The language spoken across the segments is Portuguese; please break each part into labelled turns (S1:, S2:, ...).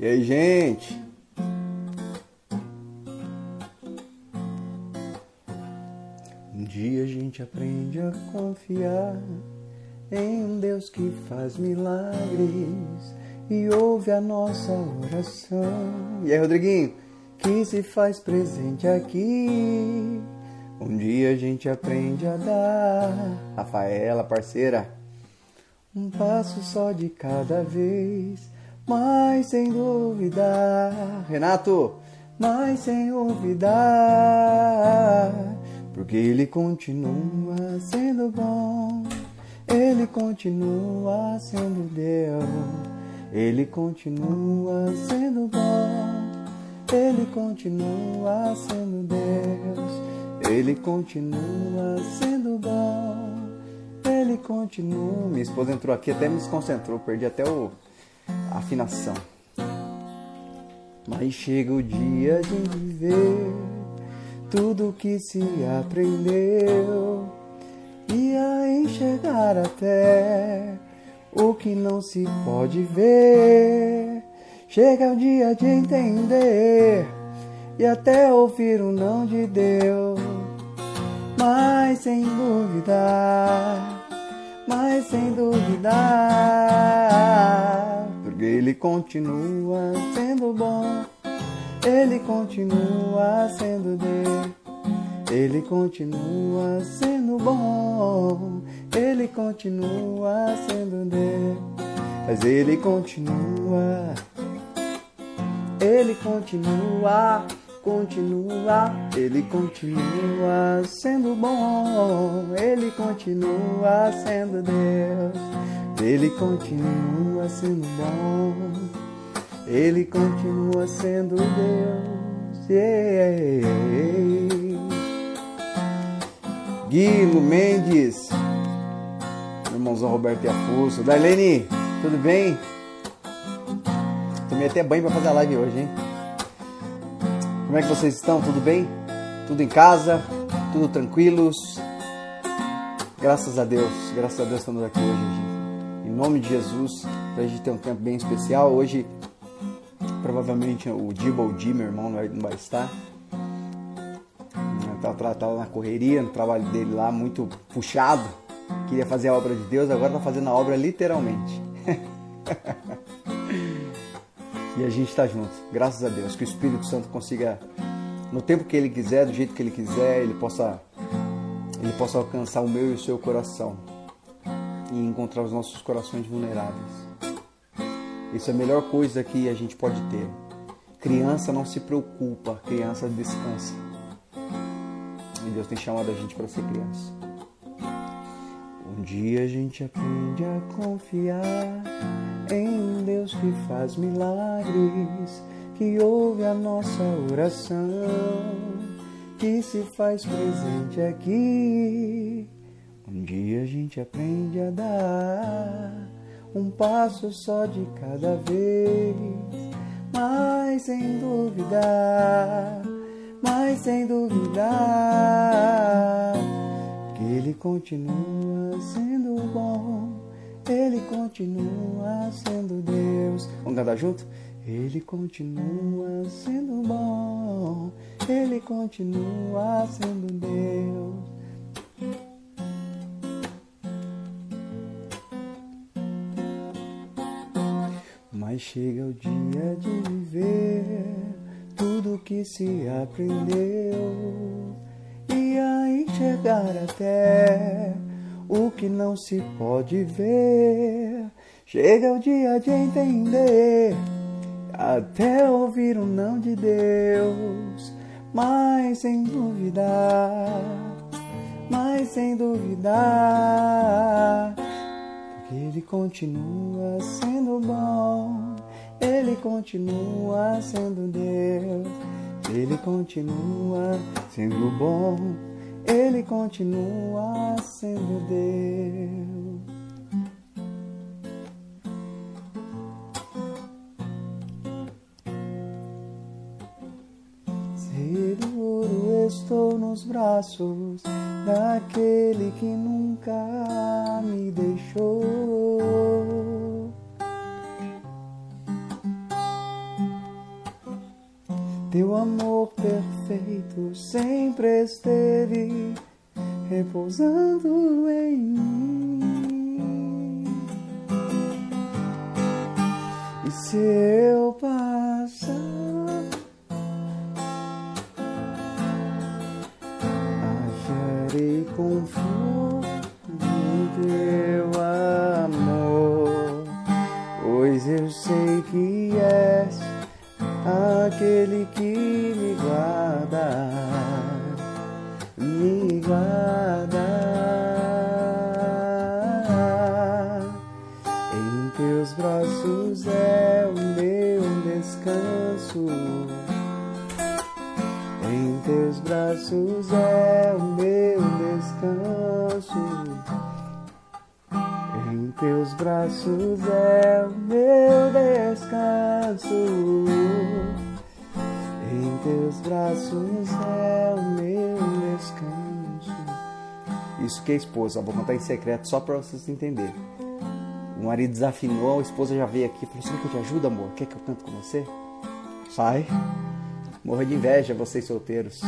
S1: E aí, gente? Um dia a gente aprende a confiar em um Deus que faz milagres e ouve a nossa oração. E aí, Rodriguinho, que se faz presente aqui. Um dia a gente aprende a dar, Rafaela, parceira, um passo só de cada vez, mas sem dúvida, Renato, mas sem duvidar, porque ele continua sendo bom, ele continua sendo Deus. Ele continua sendo bom, Ele continua sendo Deus, Ele continua sendo bom, Ele continua. Minha esposa entrou aqui até me desconcentrou, perdi até o, afinação. Mas chega o dia de viver tudo que se aprendeu e a enxergar até o que não se pode ver. Chega o dia de entender e até ouvir o não de Deus. Mas sem duvidar, mas sem duvidar, Ele continua sendo bom, Ele continua sendo Deus, Ele continua sendo bom. Ele continua sendo Deus, mas Ele continua, Ele continua, continua, Ele continua sendo bom, Ele continua sendo Deus, Ele continua sendo bom, Ele continua sendo Deus. Yeah. Guilo Mendes irmãozão Roberto e Afuso. Darlene, tudo bem? Tomei até banho para fazer a live hoje, hein? Como é que vocês estão? Tudo bem? Tudo em casa? Tudo tranquilos? Graças a Deus, graças a Deus estamos aqui hoje, nome de Jesus, pra gente ter um tempo bem especial. Hoje, provavelmente o Diba ou meu irmão, não vai estar. Estava tá, na correria, no trabalho dele lá, muito puxado queria fazer a obra de Deus, agora está fazendo a obra literalmente. e a gente está junto, graças a Deus, que o Espírito Santo consiga, no tempo que Ele quiser, do jeito que Ele quiser, Ele possa, ele possa alcançar o meu e o seu coração e encontrar os nossos corações vulneráveis. Isso é a melhor coisa que a gente pode ter. Criança não se preocupa, criança descansa. E Deus tem chamado a gente para ser criança. Um dia a gente aprende a confiar em Deus que faz milagres, que ouve a nossa oração, que se faz presente aqui. Um dia a gente aprende a dar um passo só de cada vez, mas sem duvidar, mas sem duvidar que Ele continua sendo bom, Ele continua sendo Deus. Vamos cantar junto? Ele continua sendo bom, Ele continua sendo Deus. Mas chega o dia de viver tudo que se aprendeu. E a enxergar até o que não se pode ver. Chega o dia de entender, até ouvir o não de Deus, mas sem duvidar, mas sem duvidar, porque Ele continua sendo bom, Ele continua sendo Deus. Ele continua sendo bom, Ele continua sendo Deus. Seguro estou nos braços daquele que nunca me deixou Teu amor perfeito sempre esteve repousando em mim. E se eu passar, acharei conforto em teu amor, pois eu sei que és aquele que Em teus braços é o meu descanso. Em teus braços é o meu descanso. Em teus braços é o meu descanso. Isso que é esposa, vou contar em secreto só para vocês entenderem. O marido desafinou, a esposa já veio aqui e falou: Você que eu te ajude, amor? Quer que eu canto com você? Sai. Morra de inveja, vocês solteiros.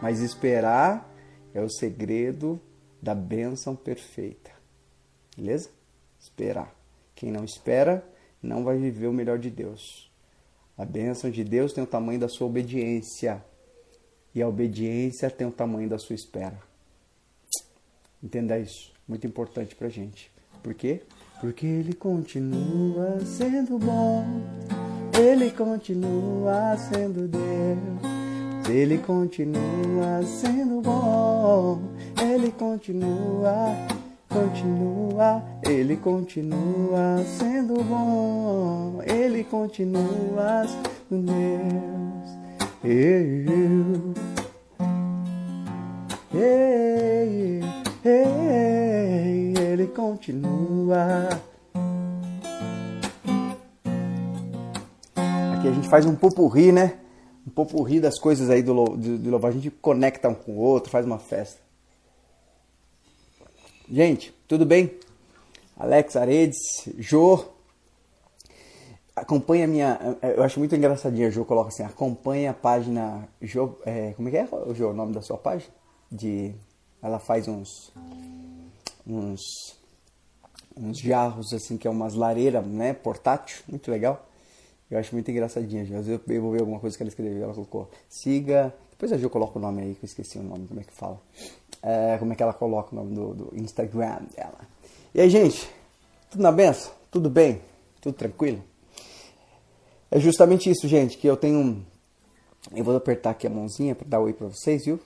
S1: Mas esperar é o segredo da bênção perfeita. Beleza? Esperar. Quem não espera não vai viver o melhor de Deus. A bênção de Deus tem o tamanho da sua obediência. E a obediência tem o tamanho da sua espera. Entenda isso. Muito importante pra gente. Por quê? Porque Ele continua sendo bom. Ele continua sendo Deus. Ele continua sendo bom. Ele continua, continua. Ele continua sendo bom. Ele continua sendo Deus. Eu, ei, ei, ele continua. Aqui a gente faz um popurri, né? Um popurri das coisas aí do, do, do louvor. A gente conecta um com o outro, faz uma festa. Gente, tudo bem? Alex Aredes, Jô. Acompanha a minha. Eu acho muito engraçadinha, Jô coloca assim: acompanha a página. Jô, é, como é que é, Jô, o nome da sua página? De, ela faz uns. uns. Uns jarros, assim, que é umas lareiras, né? Portátil, muito legal. Eu acho muito engraçadinha. Às vezes eu vou ver alguma coisa que ela escreveu. Ela colocou: siga. Depois a Jô coloca o nome aí, que eu esqueci o nome, como é que fala. É, como é que ela coloca o nome do, do Instagram dela. E aí, gente, tudo na benção? Tudo bem? Tudo tranquilo? É justamente isso, gente, que eu tenho. Eu vou apertar aqui a mãozinha para dar oi para vocês, viu?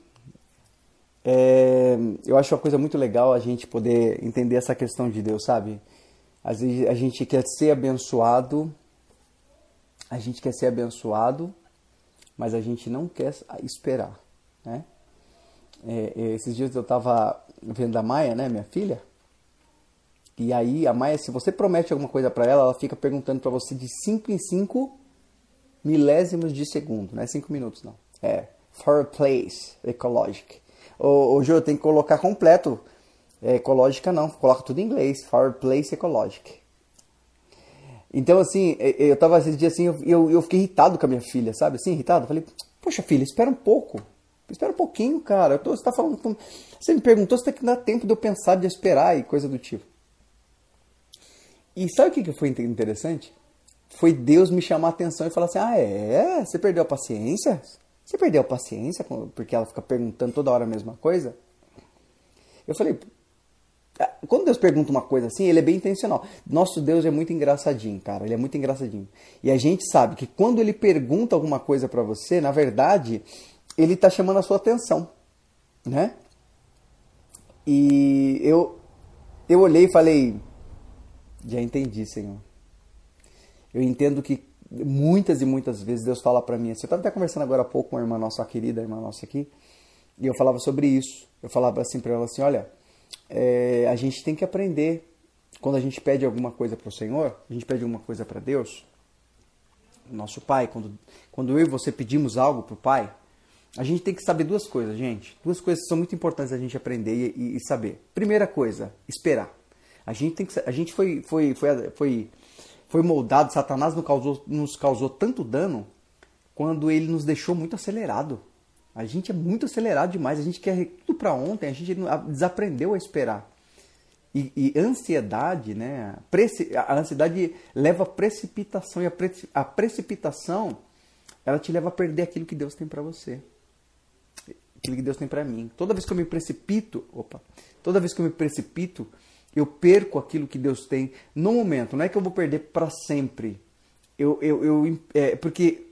S1: É, eu acho uma coisa muito legal a gente poder entender essa questão de Deus, sabe? Às vezes a gente quer ser abençoado, a gente quer ser abençoado, mas a gente não quer esperar, né? É, esses dias eu estava vendo a Maia, né, minha filha, e aí a Maia, se você promete alguma coisa para ela, ela fica perguntando para você de 5 em 5 milésimos de segundo, não é 5 minutos não. É for a place ecologic. Ô Jô, tem que colocar completo. É, ecológica não, coloca tudo em inglês. For a place ecologic. Então assim, eu tava esses dias assim, eu, eu fiquei irritado com a minha filha, sabe? Assim, irritado. Falei, poxa filha, espera um pouco. Espera um pouquinho, cara. Tô, você tá falando. Você me perguntou se tem que dar tempo de eu pensar, de esperar e coisa do tipo. E sabe o que, que foi interessante? Foi Deus me chamar a atenção e falar assim: Ah, é? Você perdeu a paciência? Você perdeu a paciência porque ela fica perguntando toda hora a mesma coisa? Eu falei: ah, Quando Deus pergunta uma coisa assim, ele é bem intencional. Nosso Deus é muito engraçadinho, cara. Ele é muito engraçadinho. E a gente sabe que quando ele pergunta alguma coisa para você, na verdade, ele está chamando a sua atenção, né? E eu, eu olhei e falei: Já entendi, Senhor. Eu entendo que muitas e muitas vezes Deus fala para mim assim. Eu estava até conversando agora há pouco com uma irmã nossa, querida irmã nossa aqui, e eu falava sobre isso. Eu falava assim para ela assim: Olha, é, a gente tem que aprender. Quando a gente pede alguma coisa para o Senhor, a gente pede alguma coisa para Deus, nosso Pai, quando, quando eu e você pedimos algo para o Pai, a gente tem que saber duas coisas, gente. Duas coisas que são muito importantes a gente aprender e, e saber. Primeira coisa, esperar. A gente tem que, a gente foi, foi, foi, foi foi moldado, Satanás nos causou, nos causou tanto dano quando ele nos deixou muito acelerado. A gente é muito acelerado demais, a gente quer tudo para ontem, a gente desaprendeu a esperar. E, e ansiedade, né? A ansiedade leva a precipitação e a, a precipitação ela te leva a perder aquilo que Deus tem para você, aquilo que Deus tem para mim. Toda vez que eu me precipito, opa, toda vez que eu me precipito, eu perco aquilo que Deus tem no momento. Não é que eu vou perder para sempre. Eu, eu, eu é, porque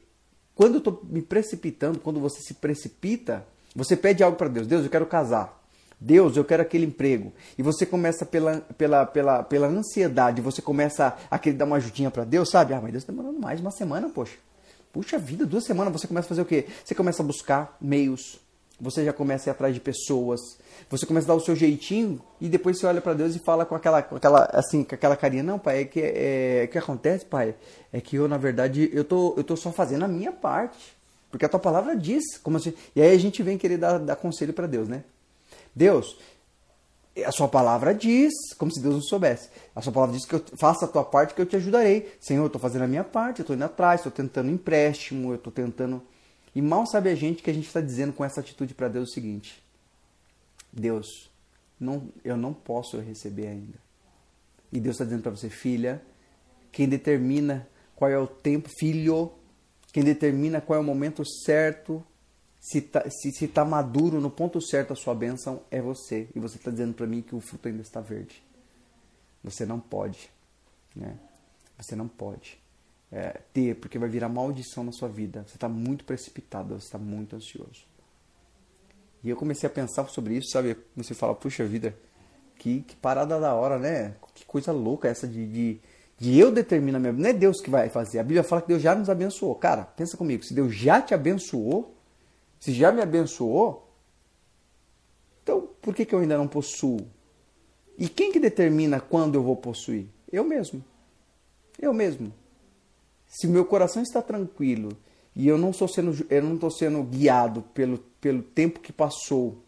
S1: quando eu estou me precipitando, quando você se precipita, você pede algo para Deus. Deus, eu quero casar. Deus, eu quero aquele emprego. E você começa pela, pela, pela, pela ansiedade, você começa a querer dar uma ajudinha para Deus, sabe? Ah, mas Deus está demorando mais uma semana, poxa. Puxa vida, duas semanas você começa a fazer o quê? Você começa a buscar meios, você já começa a ir atrás de pessoas, você começa a dar o seu jeitinho e depois você olha para Deus e fala com aquela, com aquela, assim, com aquela carinha, não, pai, é que é, é, que acontece, pai, é que eu na verdade eu tô, eu tô só fazendo a minha parte, porque a tua palavra diz, como assim, e aí a gente vem querer dar, dar conselho para Deus, né? Deus, a sua palavra diz, como se Deus não soubesse. A sua palavra diz que eu faça a tua parte que eu te ajudarei. Senhor, eu estou fazendo a minha parte, eu estou indo atrás, estou tentando empréstimo, eu estou tentando. E mal sabe a gente que a gente está dizendo com essa atitude para Deus o seguinte: Deus, não, eu não posso receber ainda. E Deus está dizendo para você, filha, quem determina qual é o tempo, filho, quem determina qual é o momento certo se está se, se tá maduro no ponto certo a sua bênção é você. E você está dizendo para mim que o fruto ainda está verde. Você não pode. Né? Você não pode é, ter, porque vai virar maldição na sua vida. Você está muito precipitado, você está muito ansioso. E eu comecei a pensar sobre isso, sabe? Você fala, puxa vida, que, que parada da hora, né? Que coisa louca essa de, de, de eu determinar minha vida. Não é Deus que vai fazer. A Bíblia fala que Deus já nos abençoou. Cara, pensa comigo. Se Deus já te abençoou, se já me abençoou, então por que, que eu ainda não possuo? E quem que determina quando eu vou possuir? Eu mesmo. Eu mesmo. Se meu coração está tranquilo e eu não estou sendo, eu não sendo guiado pelo, pelo tempo que passou,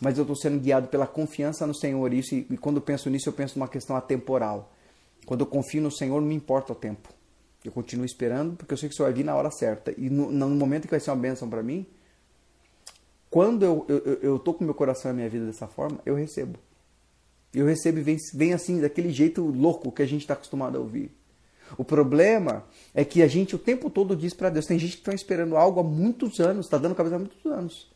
S1: mas eu estou sendo guiado pela confiança no Senhor. Isso, e quando eu penso nisso, eu penso numa questão atemporal. Quando eu confio no Senhor, não me importa o tempo. Eu continuo esperando porque eu sei que isso vai vir na hora certa. E no, no momento que vai ser uma bênção para mim, quando eu, eu, eu tô com meu coração na minha vida dessa forma, eu recebo. Eu recebo e vem, vem assim, daquele jeito louco que a gente está acostumado a ouvir. O problema é que a gente o tempo todo diz para Deus. Tem gente que está esperando algo há muitos anos, está dando cabeça há muitos anos.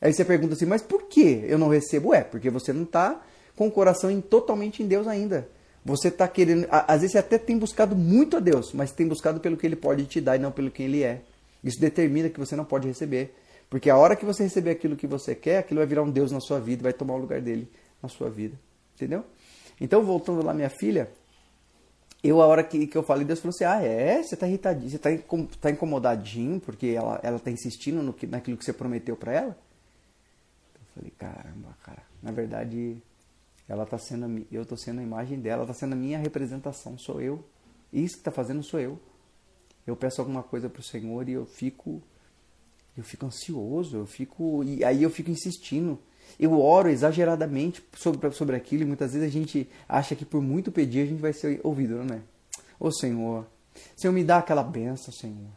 S1: Aí você pergunta assim, mas por que eu não recebo? É, porque você não está com o coração em, totalmente em Deus ainda. Você está querendo. Às vezes você até tem buscado muito a Deus, mas tem buscado pelo que Ele pode te dar e não pelo que Ele é. Isso determina que você não pode receber. Porque a hora que você receber aquilo que você quer, aquilo vai virar um Deus na sua vida, vai tomar o lugar dele na sua vida. Entendeu? Então, voltando lá, minha filha, eu, a hora que, que eu falei, Deus falou assim: Ah, é? Você tá irritadinho, você tá, tá incomodadinho porque ela, ela tá insistindo no que, naquilo que você prometeu para ela? Eu falei: Caramba, cara, na verdade, ela tá sendo, eu tô sendo a imagem dela, ela tá sendo a minha representação, sou eu. Isso que tá fazendo sou eu. Eu peço alguma coisa pro Senhor e eu fico eu fico ansioso, eu fico. E aí eu fico insistindo. Eu oro exageradamente sobre, sobre aquilo e muitas vezes a gente acha que por muito pedir a gente vai ser ouvido, não é? Ô Senhor, Senhor, me dá aquela benção, Senhor.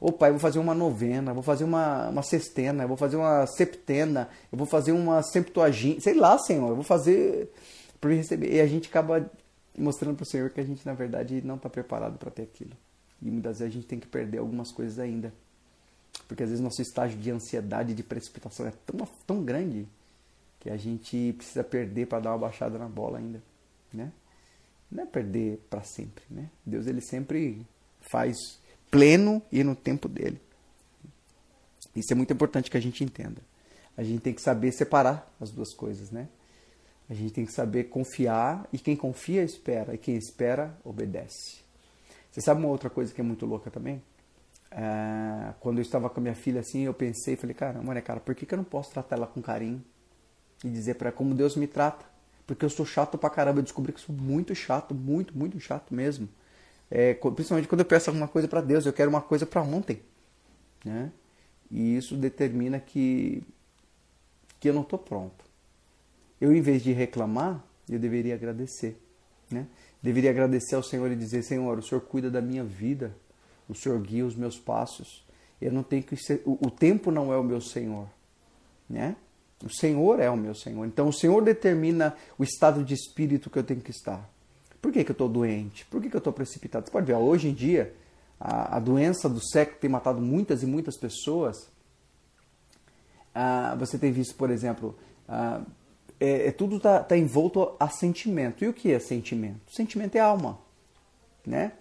S1: Ô Pai, eu vou fazer uma novena, vou fazer uma, uma sextena, eu vou fazer uma septena, eu vou fazer uma septuaginta, sei lá, Senhor, eu vou fazer para receber. E a gente acaba mostrando para o Senhor que a gente, na verdade, não está preparado para ter aquilo. E muitas vezes a gente tem que perder algumas coisas ainda. Porque às vezes nosso estágio de ansiedade, de precipitação é tão, tão grande que a gente precisa perder para dar uma baixada na bola ainda, né? Não é perder para sempre, né? Deus ele sempre faz pleno e no tempo dele. Isso é muito importante que a gente entenda. A gente tem que saber separar as duas coisas, né? A gente tem que saber confiar e quem confia espera e quem espera obedece. Você sabe uma outra coisa que é muito louca também? É, quando eu estava com a minha filha assim, eu pensei, falei, caramba, né, cara, por que, que eu não posso tratar ela com carinho? E dizer para como Deus me trata? Porque eu sou chato pra caramba, eu descobri que sou muito chato, muito, muito chato mesmo. É, principalmente quando eu peço alguma coisa para Deus, eu quero uma coisa para ontem, né? E isso determina que que eu não estou pronto. Eu, em vez de reclamar, eu deveria agradecer, né? deveria agradecer ao Senhor e dizer: Senhor, o Senhor cuida da minha vida, o Senhor guia os meus passos. Eu não tenho que ser, o, o tempo não é o meu Senhor, né? O Senhor é o meu Senhor. Então o Senhor determina o estado de espírito que eu tenho que estar. Por que, que eu estou doente? Por que, que eu estou precipitado? Você pode ver, hoje em dia, a, a doença do século tem matado muitas e muitas pessoas. Ah, você tem visto, por exemplo, ah, é, é, tudo está tá envolto a sentimento. E o que é sentimento? Sentimento é alma. Né?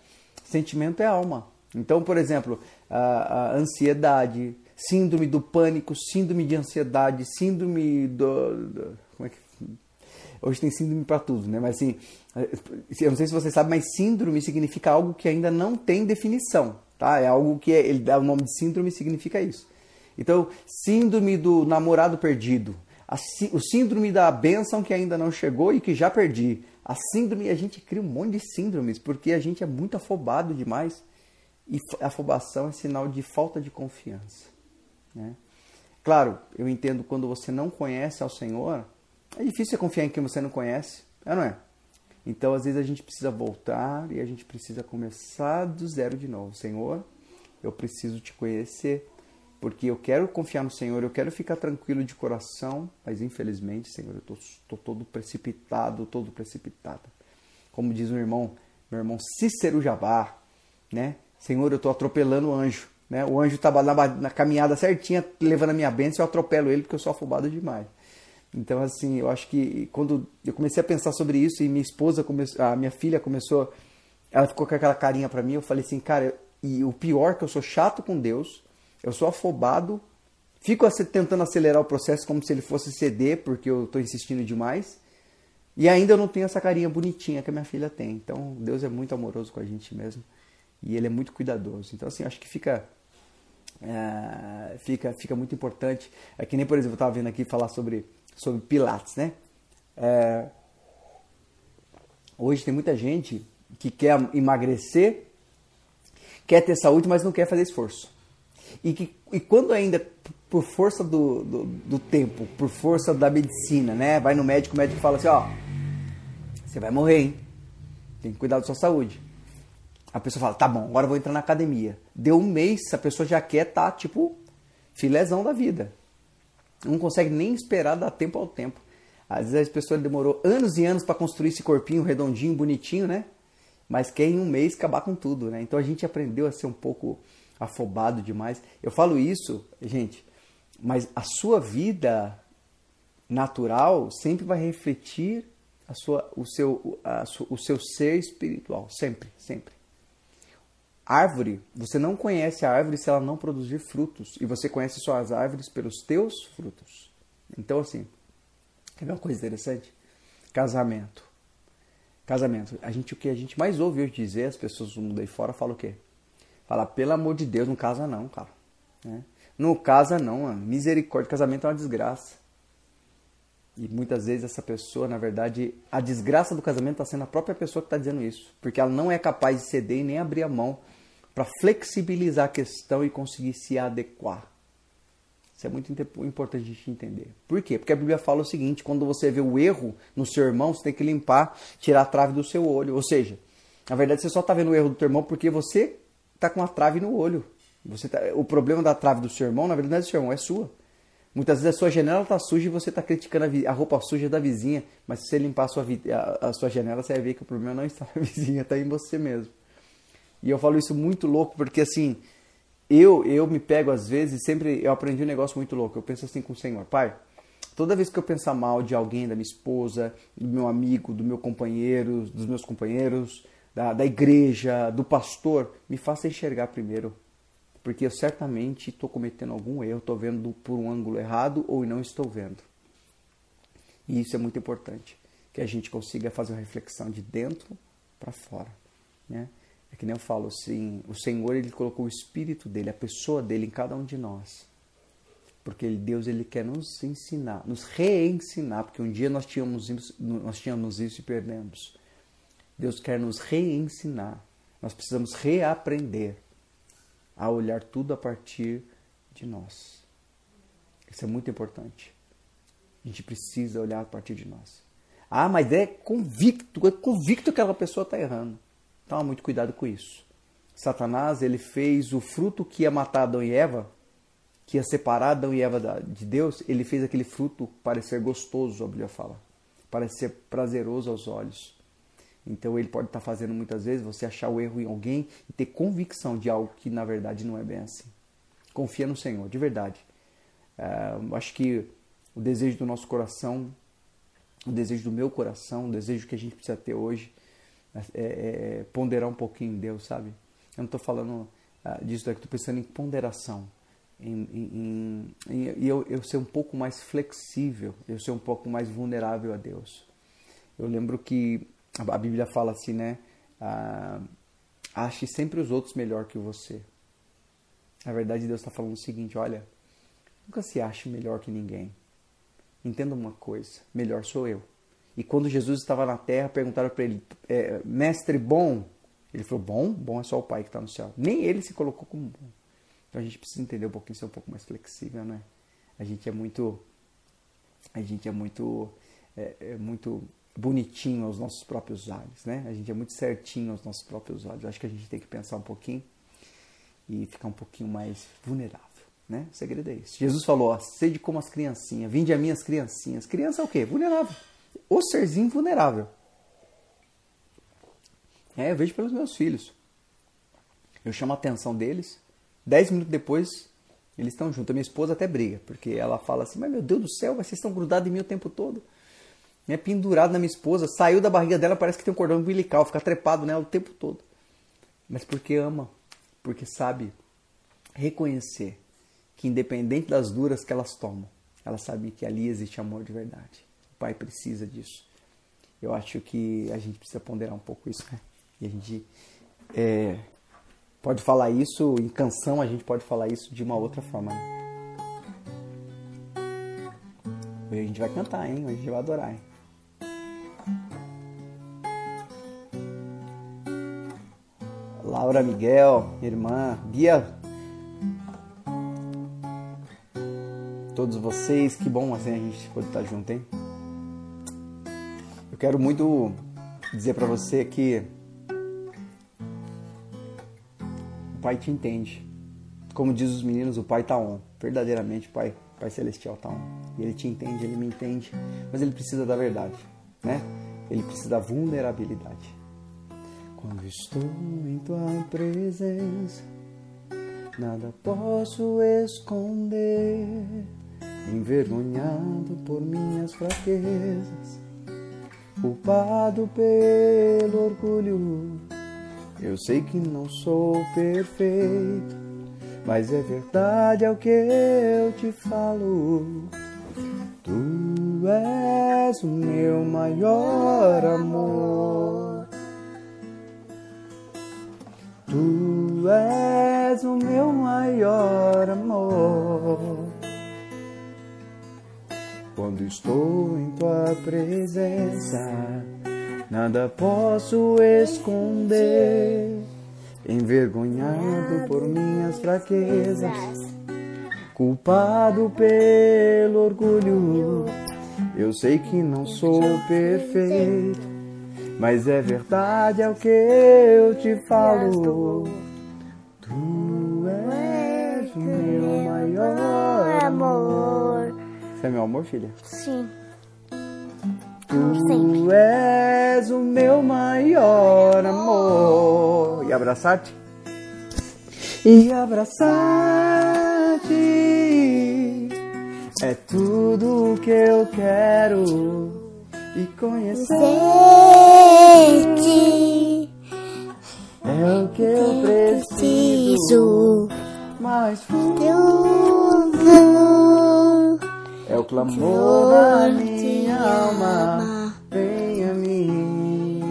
S1: Sentimento é alma. Então, por exemplo, a, a ansiedade, síndrome do pânico, síndrome de ansiedade, síndrome do, do como é que hoje tem síndrome para tudo, né? Mas assim, eu não sei se você sabe, mas síndrome significa algo que ainda não tem definição, tá? É algo que é, ele dá o nome de síndrome significa isso. Então, síndrome do namorado perdido, a, o síndrome da bênção que ainda não chegou e que já perdi. A síndrome, a gente cria um monte de síndromes porque a gente é muito afobado demais. E afobação é sinal de falta de confiança. Né? Claro, eu entendo quando você não conhece ao Senhor, é difícil confiar em quem você não conhece, é não é? Então, às vezes, a gente precisa voltar e a gente precisa começar do zero de novo. Senhor, eu preciso te conhecer, porque eu quero confiar no Senhor, eu quero ficar tranquilo de coração, mas infelizmente, Senhor, eu estou todo precipitado, todo precipitado. Como diz o irmão, meu irmão Cícero Jabá, né? Senhor, eu estou atropelando o anjo. Né? O anjo estava na, na, caminhada certinha, levando a minha bênção, eu atropelo ele porque eu sou afobado demais. Então, assim, eu acho que quando eu comecei a pensar sobre isso e minha esposa, a minha filha começou, ela ficou com aquela carinha para mim, eu falei assim, cara, e o pior é que eu sou chato com Deus, eu sou afobado, fico tentando acelerar o processo como se ele fosse ceder, porque eu estou insistindo demais, e ainda eu não tenho essa carinha bonitinha que a minha filha tem. Então, Deus é muito amoroso com a gente mesmo, e Ele é muito cuidadoso. Então, assim, acho que fica é, fica, fica muito importante. É que nem, por exemplo, eu estava vendo aqui falar sobre, sobre Pilates, né? É, hoje tem muita gente que quer emagrecer, quer ter saúde, mas não quer fazer esforço. E, que, e quando ainda, por força do, do, do tempo, por força da medicina, né? Vai no médico, o médico fala assim, ó, você vai morrer, hein? Tem que cuidar da sua saúde. A pessoa fala, tá bom, agora eu vou entrar na academia. Deu um mês, a pessoa já quer tá, tipo, filézão da vida. Não consegue nem esperar dar tempo ao tempo. Às vezes a pessoa demorou anos e anos para construir esse corpinho redondinho, bonitinho, né? Mas quer em um mês acabar com tudo, né? Então a gente aprendeu a ser um pouco afobado demais. Eu falo isso, gente, mas a sua vida natural sempre vai refletir a sua, o, seu, a, o seu ser espiritual. Sempre, sempre. Árvore, você não conhece a árvore se ela não produzir frutos. E você conhece só as árvores pelos teus frutos. Então, assim, quer ver uma coisa interessante? Casamento. Casamento. A gente, o que a gente mais ouve hoje dizer, as pessoas do mundo aí fora falam o quê? Fala, pelo amor de Deus, não casa não, cara. Né? Não casa não, mano. Misericórdia, casamento é uma desgraça. E muitas vezes essa pessoa, na verdade, a desgraça do casamento está sendo a própria pessoa que está dizendo isso. Porque ela não é capaz de ceder e nem abrir a mão para flexibilizar a questão e conseguir se adequar. Isso é muito importante a gente entender. Por quê? Porque a Bíblia fala o seguinte: quando você vê o erro no seu irmão, você tem que limpar, tirar a trave do seu olho. Ou seja, na verdade você só está vendo o erro do teu irmão porque você está com a trave no olho. Você tá, o problema da trave do seu irmão, na verdade, não é do seu irmão, é sua. Muitas vezes a sua janela está suja e você está criticando a, roupa suja da vizinha, mas se você limpar a sua, a, a sua janela, você vai ver que o problema não está na vizinha, está em você mesmo. E eu falo isso muito louco porque assim, eu eu me pego às vezes, sempre eu aprendi um negócio muito louco. Eu penso assim com o Senhor, Pai, toda vez que eu pensar mal de alguém, da minha esposa, do meu amigo, do meu companheiro, dos meus companheiros, da, da igreja, do pastor, me faça enxergar primeiro. Porque eu certamente estou cometendo algum erro, estou vendo por um ângulo errado ou não estou vendo. E isso é muito importante, que a gente consiga fazer uma reflexão de dentro para fora. Né? É que nem eu falo assim, o Senhor ele colocou o Espírito dele, a pessoa dele em cada um de nós. Porque Deus ele quer nos ensinar, nos reensinar, porque um dia nós tínhamos, nós tínhamos isso e perdemos. Deus quer nos reensinar. Nós precisamos reaprender a olhar tudo a partir de nós. Isso é muito importante. A gente precisa olhar a partir de nós. Ah, mas é convicto, é convicto que aquela pessoa está errando. Toma muito cuidado com isso. Satanás, ele fez o fruto que ia matar Adão e Eva, que ia separar Adão e Eva de Deus, ele fez aquele fruto parecer gostoso, a Bíblia fala. Parecer prazeroso aos olhos. Então ele pode estar fazendo muitas vezes você achar o erro em alguém e ter convicção de algo que na verdade não é bem assim. Confia no Senhor, de verdade. Uh, acho que o desejo do nosso coração, o desejo do meu coração, o desejo que a gente precisa ter hoje é, é, é ponderar um pouquinho em Deus, sabe? Eu não estou falando uh, disso daqui, estou pensando em ponderação. Em, em, em, eu, eu ser um pouco mais flexível, eu ser um pouco mais vulnerável a Deus. Eu lembro que a Bíblia fala assim, né? Uh, ache sempre os outros melhor que você. Na verdade, Deus está falando o seguinte: olha, nunca se ache melhor que ninguém. Entenda uma coisa: melhor sou eu. E quando Jesus estava na terra, perguntaram para ele: é, mestre bom? Ele falou: bom? Bom é só o Pai que está no céu. Nem ele se colocou como bom. Então a gente precisa entender um pouquinho, ser um pouco mais flexível, né? A gente é muito. A gente é muito. É, é muito bonitinho aos nossos próprios olhos, né? A gente é muito certinho aos nossos próprios olhos. Acho que a gente tem que pensar um pouquinho e ficar um pouquinho mais vulnerável. Né? O segredo é isso. Jesus falou: ó, sede como as criancinhas, vinde a minhas criancinhas. Criança é o quê? Vulnerável. O serzinho vulnerável. É, eu vejo pelos meus filhos. Eu chamo a atenção deles. Dez minutos depois, eles estão juntos. A minha esposa até briga, porque ela fala assim: Mas meu Deus do céu, vocês estão grudados em mim o tempo todo. É pendurado na minha esposa, saiu da barriga dela, parece que tem um cordão umbilical, fica trepado nela o tempo todo. Mas porque ama, porque sabe reconhecer que independente das duras que elas tomam, elas sabem que ali existe amor de verdade. Pai precisa disso. Eu acho que a gente precisa ponderar um pouco isso, né? E a gente é, pode falar isso em canção, a gente pode falar isso de uma outra forma. Né? Hoje a gente vai cantar, hein? Hoje a gente vai adorar, hein? Laura Miguel, irmã, Bia todos vocês. Que bom assim a gente poder estar junto, hein? Eu quero muito dizer para você que o Pai te entende. Como diz os meninos, o Pai tá on. Verdadeiramente, o Pai, Pai Celestial tá on. E Ele te entende, Ele me entende. Mas Ele precisa da verdade, né? Ele precisa da vulnerabilidade. Quando estou em Tua presença, nada posso esconder envergonhado por minhas fraquezas, culpado pelo orgulho. Eu sei que não sou perfeito, mas é verdade é o que eu te falo. Tu és o meu maior amor. Tu és o meu maior amor. Quando estou em tua presença, nada posso esconder. Envergonhado por minhas fraquezas, culpado pelo orgulho. Eu sei que não sou perfeito, mas é verdade é o que eu te falo. Você é meu amor, filha?
S2: Sim.
S1: Tu és o meu maior amor. E abraçar-te? E abraçar-te é tudo que eu quero. E conhecer-te é o que eu preciso. Mas o clamor da minha alma, vem a mim.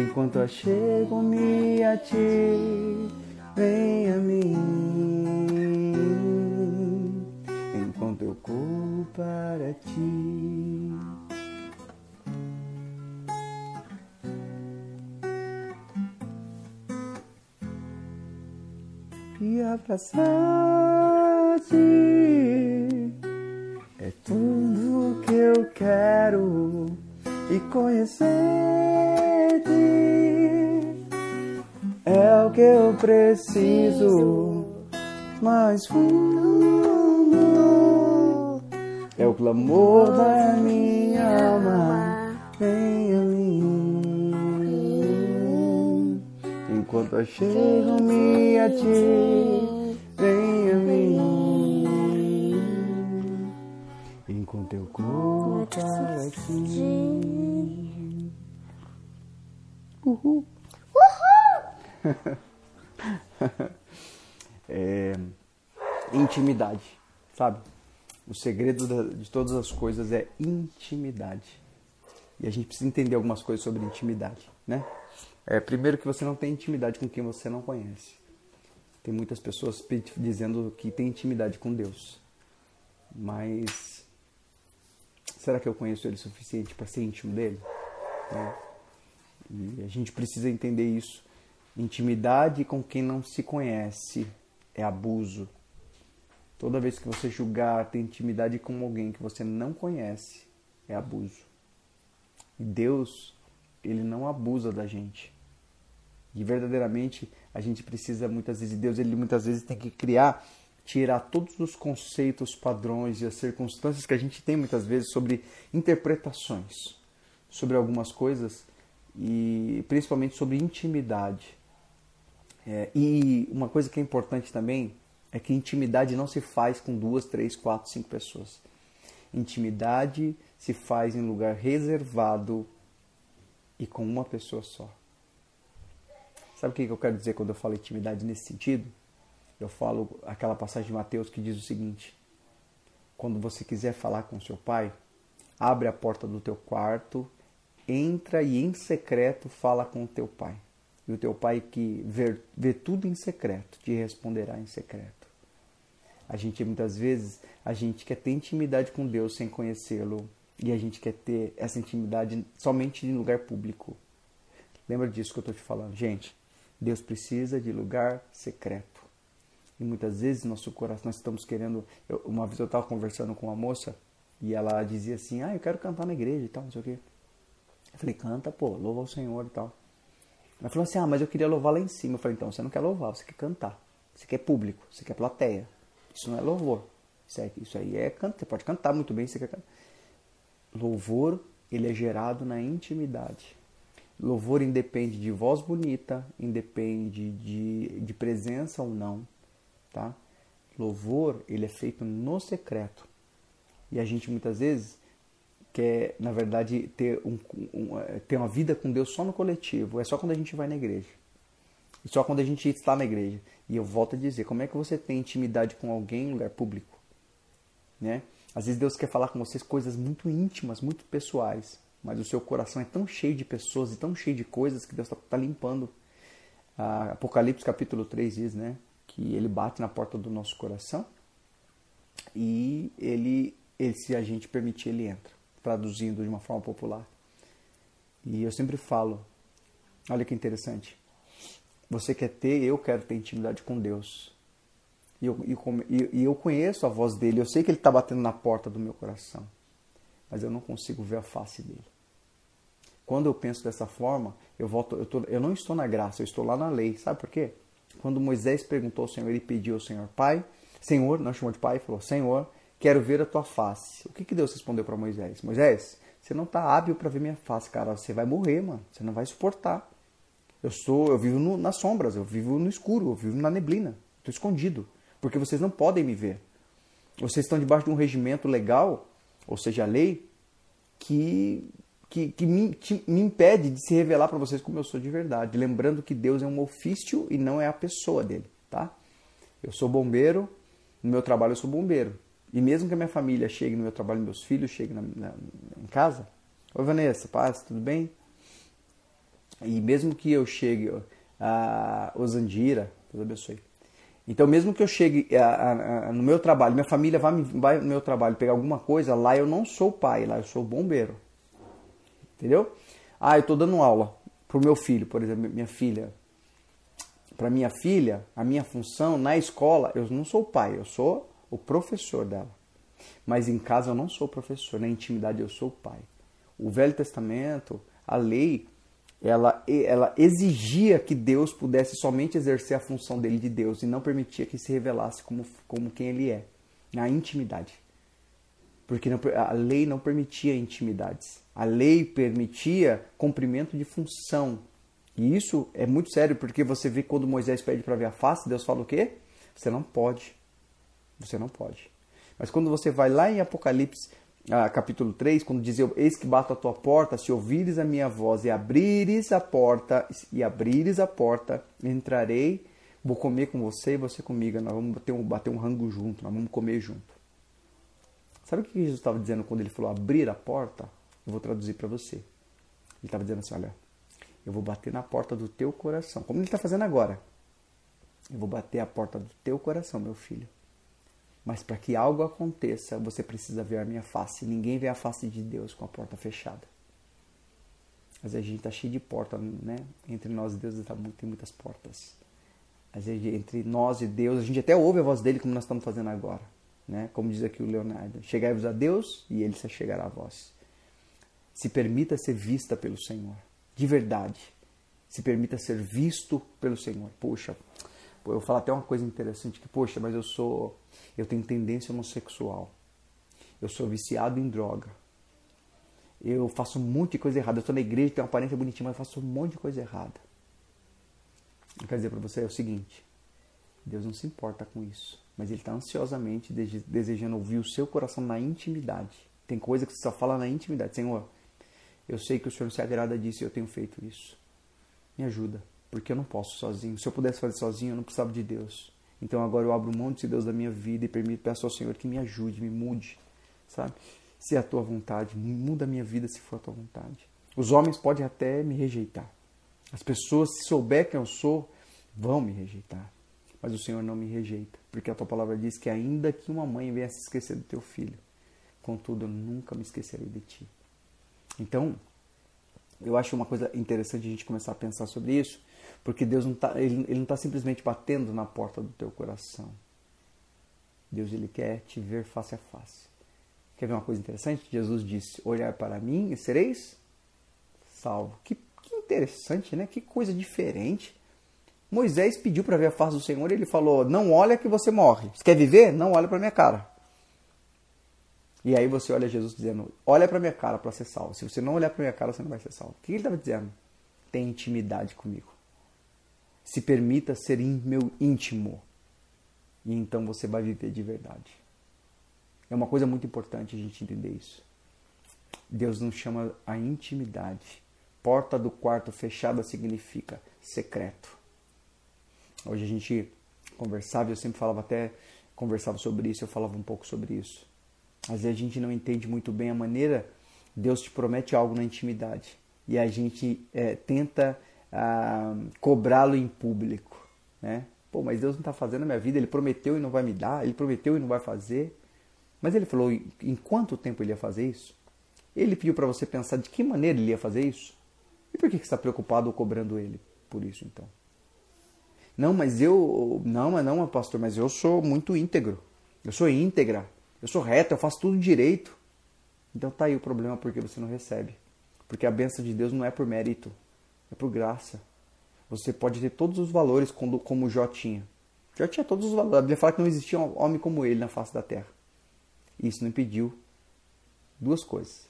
S1: Enquanto achego-me a ti, vem a mim. Enquanto eu corro para ti. E abraçar é tudo que eu quero e conhecer-te. É o que eu preciso mais fundo. É o clamor da minha alma, Enquanto eu chego-me a ti, vem a mim. Enquanto eu corro para ti. Uhul. é, intimidade, sabe? O segredo de todas as coisas é intimidade. E a gente precisa entender algumas coisas sobre intimidade, né? É, primeiro que você não tem intimidade com quem você não conhece. Tem muitas pessoas dizendo que tem intimidade com Deus. Mas será que eu conheço ele o suficiente para ser íntimo dele? É. E a gente precisa entender isso Intimidade com quem não se conhece é abuso. Toda vez que você julgar ter intimidade com alguém que você não conhece, é abuso. E Deus, ele não abusa da gente. E verdadeiramente a gente precisa muitas vezes, Deus ele muitas vezes tem que criar, tirar todos os conceitos, padrões e as circunstâncias que a gente tem muitas vezes sobre interpretações sobre algumas coisas e principalmente sobre intimidade. É, e uma coisa que é importante também é que intimidade não se faz com duas, três, quatro, cinco pessoas. Intimidade se faz em lugar reservado e com uma pessoa só. Sabe o que eu quero dizer quando eu falo intimidade nesse sentido? Eu falo aquela passagem de Mateus que diz o seguinte: quando você quiser falar com seu pai, abre a porta do teu quarto, entra e em secreto fala com o teu pai. E o teu pai que vê, vê tudo em secreto, te responderá em secreto. A gente muitas vezes, a gente quer ter intimidade com Deus sem conhecê-lo. E a gente quer ter essa intimidade somente em lugar público. Lembra disso que eu estou te falando. Gente, Deus precisa de lugar secreto. E muitas vezes nosso coração, nós estamos querendo. Eu, uma vez eu estava conversando com uma moça e ela dizia assim: Ah, eu quero cantar na igreja e tal, não sei o quê. Eu falei: Canta, pô, louva o Senhor e tal. Ela falou assim: Ah, mas eu queria louvar lá em cima. Eu falei: Então, você não quer louvar, você quer cantar. Você quer público, você quer plateia. Isso não é louvor. Isso, é, isso aí é canto. Você pode cantar muito bem, você quer cantar. Louvor, ele é gerado na intimidade. Louvor independe de voz bonita, independe de, de presença ou não, tá? Louvor, ele é feito no secreto. E a gente muitas vezes quer, na verdade, ter, um, um, é, ter uma vida com Deus só no coletivo. É só quando a gente vai na igreja. E só quando a gente está na igreja. E eu volto a dizer, como é que você tem intimidade com alguém em lugar público? Né? Às vezes Deus quer falar com vocês coisas muito íntimas, muito pessoais. Mas o seu coração é tão cheio de pessoas e tão cheio de coisas que Deus está tá limpando. Ah, Apocalipse capítulo 3 diz, né? Que ele bate na porta do nosso coração e ele, ele se a gente permitir, ele entra traduzindo de uma forma popular. E eu sempre falo, olha que interessante, você quer ter, eu quero ter intimidade com Deus. E eu, e, eu conheço a voz dele, eu sei que ele está batendo na porta do meu coração, mas eu não consigo ver a face dele. Quando eu penso dessa forma, eu volto, eu, tô, eu não estou na graça, eu estou lá na lei. Sabe por quê? Quando Moisés perguntou ao Senhor, ele pediu ao Senhor, Pai, Senhor, não chamou de Pai, falou, Senhor, Quero ver a tua face. O que, que Deus respondeu para Moisés? Moisés, você não está hábil para ver minha face, cara. Você vai morrer, mano. Você não vai suportar. Eu sou, eu vivo no, nas sombras, eu vivo no escuro, eu vivo na neblina. Estou escondido, porque vocês não podem me ver. Vocês estão debaixo de um regimento legal, ou seja, a lei, que que, que me, me, impede de se revelar para vocês como eu sou de verdade. Lembrando que Deus é um ofício e não é a pessoa dele, tá? Eu sou bombeiro, no meu trabalho eu sou bombeiro. E mesmo que a minha família chegue no meu trabalho, meus filhos cheguem na, na, em casa, Oi Vanessa, paz, tudo bem? E mesmo que eu chegue a Osandira, Deus abençoe. Então, mesmo que eu chegue a, a, no meu trabalho, minha família vai, vai no meu trabalho pegar alguma coisa, lá eu não sou pai, lá eu sou bombeiro. Entendeu? Ah, eu estou dando aula para o meu filho, por exemplo, minha filha. Para minha filha, a minha função na escola, eu não sou pai, eu sou o professor dela. Mas em casa eu não sou professor, na intimidade eu sou pai. O Velho Testamento, a lei, ela, ela exigia que Deus pudesse somente exercer a função dele de Deus e não permitia que se revelasse como, como quem ele é, na intimidade. Porque não, a lei não permitia intimidades. A lei permitia cumprimento de função. E isso é muito sério, porque você vê quando Moisés pede para ver a face, Deus fala o quê? Você não pode. Você não pode. Mas quando você vai lá em Apocalipse ah, capítulo 3, quando diz, eis que bato a tua porta, se ouvires a minha voz e abrires a porta, e abrires a porta, entrarei, vou comer com você e você comigo, nós vamos bater um, bater um rango junto, nós vamos comer junto. Sabe o que Jesus estava dizendo quando ele falou abrir a porta? Eu vou traduzir para você. Ele estava dizendo assim, olha, eu vou bater na porta do teu coração, como ele está fazendo agora. Eu vou bater a porta do teu coração, meu filho. Mas para que algo aconteça, você precisa ver a minha face. Ninguém vê a face de Deus com a porta fechada. Às vezes a gente está cheio de porta, né? Entre nós e Deus tá tem muitas portas. Às vezes entre nós e Deus, a gente até ouve a voz dele como nós estamos fazendo agora. Né? Como diz aqui o Leonardo. Chegai-vos a Deus e ele se chegará a vós. Se permita ser vista pelo Senhor. De verdade. Se permita ser visto pelo Senhor. Poxa, eu falo até uma coisa interessante que, poxa, mas eu sou, eu tenho tendência homossexual. Eu sou viciado em droga. Eu faço um monte de coisa errada. Eu estou na igreja, tenho uma aparência bonitinha, mas eu faço um monte de coisa errada. Eu quero dizer para você é o seguinte: Deus não se importa com isso, mas Ele está ansiosamente desejando ouvir o seu coração na intimidade. Tem coisa que você só fala na intimidade. Senhor, eu sei que o Senhor se agrada disso e eu tenho feito isso. Me ajuda porque eu não posso sozinho. Se eu pudesse fazer sozinho, eu não precisava de Deus. Então agora eu abro mão de Deus da minha vida e permito, peço ao Senhor que me ajude, me mude, sabe? Se é a tua vontade, muda a minha vida se for a tua vontade. Os homens podem até me rejeitar. As pessoas, se souber quem eu sou, vão me rejeitar. Mas o Senhor não me rejeita, porque a tua palavra diz que ainda que uma mãe venha se esquecer do teu filho, contudo eu nunca me esquecerei de ti. Então, eu acho uma coisa interessante a gente começar a pensar sobre isso, porque Deus não está ele, ele não tá simplesmente batendo na porta do teu coração. Deus ele quer te ver face a face. Quer ver uma coisa interessante? Jesus disse: Olhar para mim e sereis salvo. Que, que interessante, né? Que coisa diferente. Moisés pediu para ver a face do Senhor e ele falou: Não olha que você morre. Você quer viver? Não olha para minha cara. E aí você olha Jesus dizendo: Olha para minha cara para ser salvo. Se você não olhar para minha cara, você não vai ser salvo. O que ele estava dizendo? Tem intimidade comigo se permita ser meu íntimo. E então você vai viver de verdade. É uma coisa muito importante a gente entender isso. Deus nos chama a intimidade. Porta do quarto fechada significa secreto. Hoje a gente conversava, eu sempre falava até, conversava sobre isso, eu falava um pouco sobre isso. Às vezes a gente não entende muito bem a maneira, Deus te promete algo na intimidade. E a gente é, tenta cobrá-lo em público, né? Pô, mas Deus não está fazendo a minha vida, Ele prometeu e não vai me dar, Ele prometeu e não vai fazer. Mas Ele falou em quanto tempo Ele ia fazer isso? Ele pediu para você pensar de que maneira Ele ia fazer isso? E por que você está preocupado ou cobrando Ele por isso, então? Não, mas eu... Não, mas não, pastor, mas eu sou muito íntegro. Eu sou íntegra. Eu sou reto, eu faço tudo direito. Então tá aí o problema porque você não recebe. Porque a benção de Deus não é por mérito, é por graça. Você pode ter todos os valores como, como Jó tinha. Jó tinha todos os valores. A Bíblia fala que não existia um homem como ele na face da terra. Isso não impediu duas coisas.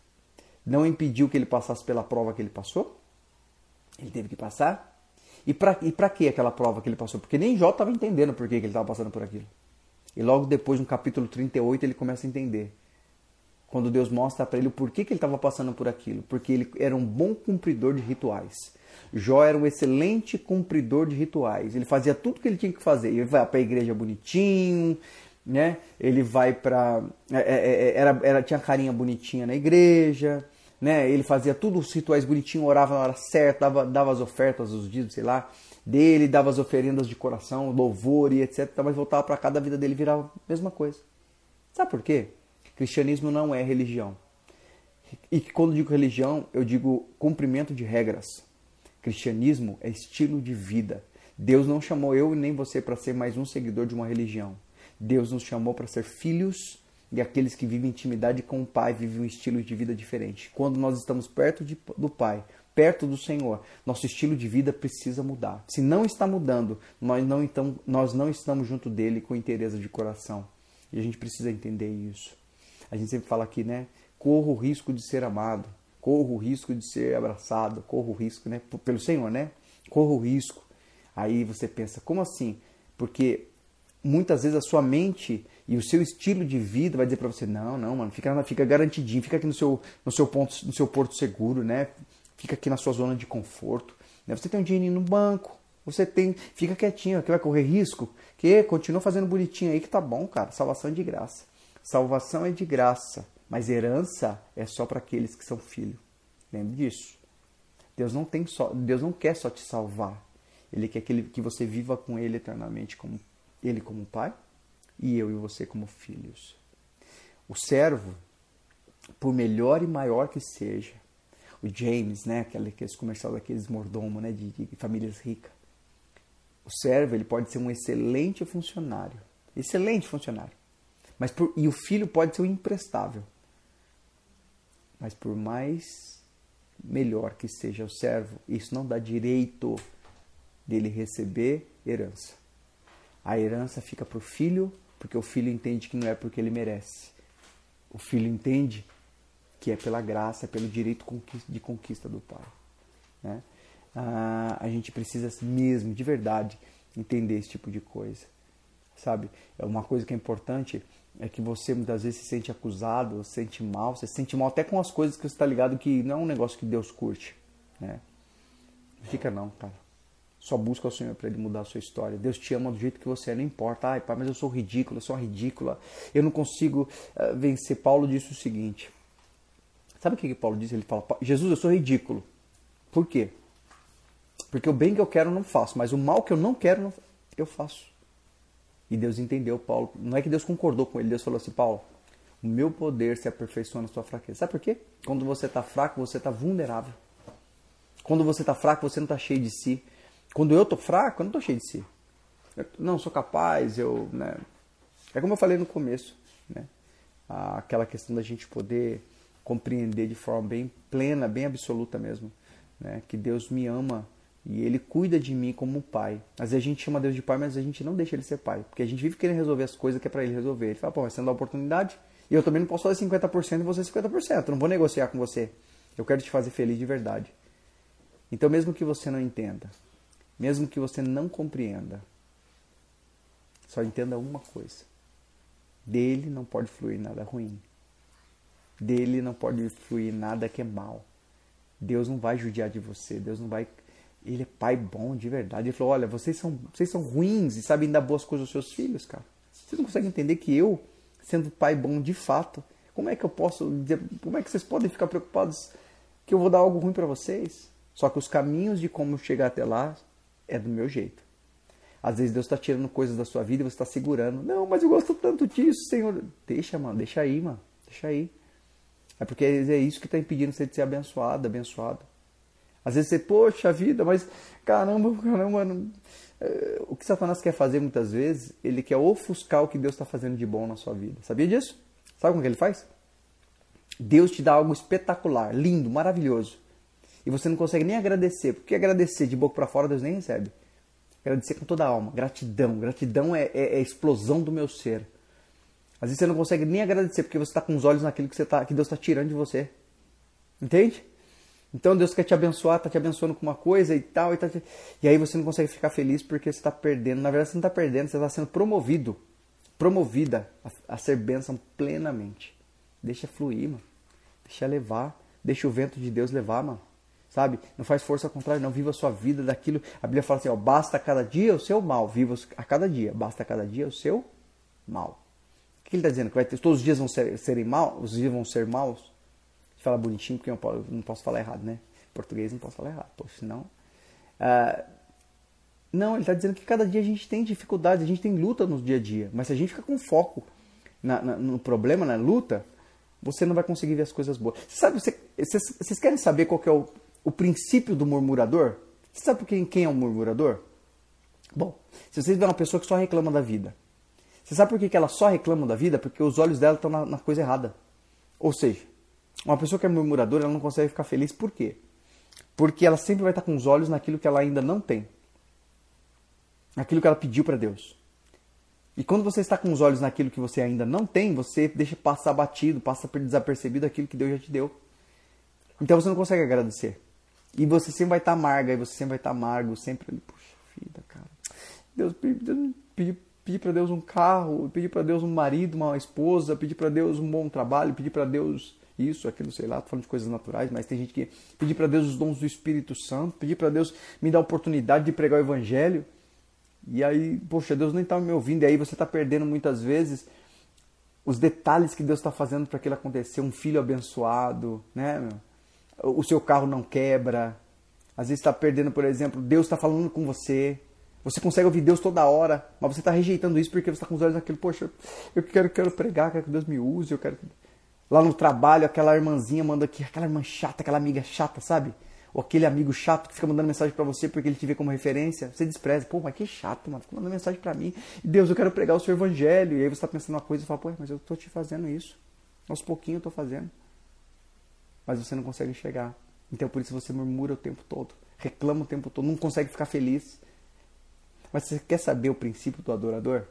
S1: Não impediu que ele passasse pela prova que ele passou. Ele teve que passar. E para e pra que aquela prova que ele passou? Porque nem Jó estava entendendo por que, que ele estava passando por aquilo. E logo depois, no capítulo 38, ele começa a entender. Quando Deus mostra para ele o porquê que ele estava passando por aquilo. Porque ele era um bom cumpridor de rituais. Jó era um excelente cumpridor de rituais. Ele fazia tudo que ele tinha que fazer. Ele vai para a igreja bonitinho, né? Ele vai para é, é, é, era, era tinha carinha bonitinha na igreja, né? Ele fazia tudo os rituais bonitinho, orava na hora certa, dava, dava as ofertas os dias, sei lá, dele, dava as oferendas de coração, louvor e etc. Mas voltava para cada vida dele virava a mesma coisa. Sabe por quê? Cristianismo não é religião. E quando digo religião, eu digo cumprimento de regras. Cristianismo é estilo de vida. Deus não chamou eu nem você para ser mais um seguidor de uma religião. Deus nos chamou para ser filhos e aqueles que vivem intimidade com o Pai vivem um estilo de vida diferente. Quando nós estamos perto de, do Pai, perto do Senhor, nosso estilo de vida precisa mudar. Se não está mudando, nós não, então, nós não estamos junto dele com interesse de coração. E a gente precisa entender isso. A gente sempre fala aqui, né? Corro o risco de ser amado, corro o risco de ser abraçado, corro o risco, né? Pelo Senhor, né? Corro o risco. Aí você pensa, como assim? Porque muitas vezes a sua mente e o seu estilo de vida vai dizer para você, não, não, mano, fica, fica garantidinho, fica aqui no seu, no seu ponto, no seu porto seguro, né? Fica aqui na sua zona de conforto. Né? Você tem um dinheirinho no banco, você tem, fica quietinho, que vai correr risco, que continua fazendo bonitinho aí que tá bom, cara. Salvação é de graça. Salvação é de graça, mas herança é só para aqueles que são filhos. Lembre disso. Deus não tem só, Deus não quer só te salvar. Ele quer que, ele, que você viva com ele eternamente como ele como pai e eu e você como filhos. O servo, por melhor e maior que seja, o James, né, aquele, aquele comercial daqueles mordomos, né, de, de famílias ricas. O servo ele pode ser um excelente funcionário, excelente funcionário, mas por, e o filho pode ser um imprestável. Mas por mais melhor que seja o servo, isso não dá direito dele receber herança. A herança fica para o filho, porque o filho entende que não é porque ele merece. O filho entende que é pela graça, pelo direito de conquista do pai. Né? Ah, a gente precisa mesmo, de verdade, entender esse tipo de coisa. Sabe? É uma coisa que é importante é que você muitas vezes se sente acusado, se sente mal, você se sente mal até com as coisas que você está ligado que não é um negócio que Deus curte. Né? Não fica não, cara. Só busca o Senhor para Ele mudar a sua história. Deus te ama do jeito que você é, não importa. Ai, pai, mas eu sou ridículo, eu sou ridícula. Eu não consigo uh, vencer. Paulo disse o seguinte. Sabe o que, que Paulo disse? Ele fala, Jesus, eu sou ridículo. Por quê? Porque o bem que eu quero eu não faço, mas o mal que eu não quero eu faço. E Deus entendeu Paulo. Não é que Deus concordou com ele. Deus falou assim, Paulo, o meu poder se aperfeiçoa na sua fraqueza. Sabe por quê? Quando você está fraco, você está vulnerável. Quando você está fraco, você não está cheio de si. Quando eu tô fraco, eu não tô cheio de si. Eu não sou capaz, eu, né? É como eu falei no começo, né? Aquela questão da gente poder compreender de forma bem plena, bem absoluta mesmo, né? Que Deus me ama e Ele cuida de mim como pai. Às vezes a gente chama Deus de pai, mas a gente não deixa Ele ser pai, porque a gente vive querendo resolver as coisas que é para Ele resolver. Ele fala, pô, você não dá oportunidade e eu também não posso fazer 50% e você 50%. Eu não vou negociar com você. Eu quero te fazer feliz de verdade. Então, mesmo que você não entenda, mesmo que você não compreenda. Só entenda uma coisa: dele não pode fluir nada ruim. Dele não pode fluir nada que é mal. Deus não vai judiar de você. Deus não vai. Ele é pai bom de verdade. Ele falou: Olha, vocês são, vocês são ruins e sabem dar boas coisas aos seus filhos, cara. Vocês não conseguem entender que eu, sendo pai bom de fato, como é que eu posso como é que vocês podem ficar preocupados que eu vou dar algo ruim para vocês? Só que os caminhos de como chegar até lá é do meu jeito. Às vezes Deus está tirando coisas da sua vida e você está segurando. Não, mas eu gosto tanto disso, Senhor. Deixa, mano, deixa aí, mano. Deixa aí. É porque é isso que está impedindo você de ser abençoado, abençoado. Às vezes você, poxa vida, mas caramba, caramba, não... É, o que Satanás quer fazer muitas vezes, ele quer ofuscar o que Deus está fazendo de bom na sua vida. Sabia disso? Sabe como que ele faz? Deus te dá algo espetacular, lindo, maravilhoso e você não consegue nem agradecer. Porque agradecer de boca para fora Deus nem recebe. Agradecer com toda a alma. Gratidão. Gratidão é, é, é, a explosão do meu ser. Às vezes você não consegue nem agradecer porque você está com os olhos naquilo que, tá, que Deus está tirando de você. Entende? Então Deus quer te abençoar, está te abençoando com uma coisa e tal. E, tá te... e aí você não consegue ficar feliz porque você está perdendo. Na verdade você não está perdendo, você está sendo promovido. Promovida a, a ser bênção plenamente. Deixa fluir, mano. Deixa levar. Deixa o vento de Deus levar, mano sabe? Não faz força contrária, não viva a sua vida daquilo. A Bíblia fala assim, ó, basta cada dia o seu mal, viva a cada dia, basta cada dia o seu mal. O que ele está dizendo? Que vai ter, todos os dias vão ser, serem mal, os dias vão ser maus? Fala bonitinho, porque eu não posso, falar errado, né? Português não posso falar errado, poxa, senão... Ah, não, ele está dizendo que cada dia a gente tem dificuldades, a gente tem luta no dia a dia, mas se a gente fica com foco na, na, no problema, na luta, você não vai conseguir ver as coisas boas. Você sabe, você, vocês, querem saber qual que é o o princípio do murmurador? Você sabe quem, quem é um murmurador? Bom, se vocês verem uma pessoa que só reclama da vida, Você sabe por que, que ela só reclama da vida? Porque os olhos dela estão na, na coisa errada. Ou seja, uma pessoa que é murmuradora, ela não consegue ficar feliz por quê? Porque ela sempre vai estar com os olhos naquilo que ela ainda não tem. Naquilo que ela pediu para Deus. E quando você está com os olhos naquilo que você ainda não tem, você deixa passar batido, passa desapercebido aquilo que Deus já te deu. Então você não consegue agradecer. E você sempre vai estar amarga, e você sempre vai estar amargo, sempre ali, puxa vida, cara. Deus, pedi, pedi para Deus um carro, pedi para Deus um marido, uma esposa, pedi para Deus um bom trabalho, pedi para Deus isso, aquilo, sei lá, tô falando de coisas naturais, mas tem gente que pedir para Deus os dons do Espírito Santo, pedir para Deus me dar a oportunidade de pregar o evangelho. E aí, poxa, Deus nem está me ouvindo, e aí você está perdendo muitas vezes os detalhes que Deus está fazendo para aquilo acontecer. Um filho abençoado, né? Meu? O seu carro não quebra. Às vezes está perdendo, por exemplo, Deus está falando com você. Você consegue ouvir Deus toda hora, mas você está rejeitando isso porque você está com os olhos naquilo. Poxa, eu quero, quero pregar, quero que Deus me use, eu quero. Lá no trabalho, aquela irmãzinha manda aqui, aquela irmã chata, aquela amiga chata, sabe? ou aquele amigo chato que fica mandando mensagem para você porque ele te vê como referência, você despreza. Pô, mas que chato, mano, fica mandando mensagem para mim. Deus, eu quero pregar o seu evangelho. E aí você tá pensando uma coisa e fala, pô, mas eu tô te fazendo isso. Aos pouquinhos eu tô fazendo. Mas você não consegue chegar. Então por isso você murmura o tempo todo, reclama o tempo todo, não consegue ficar feliz. Mas você quer saber o princípio do adorador?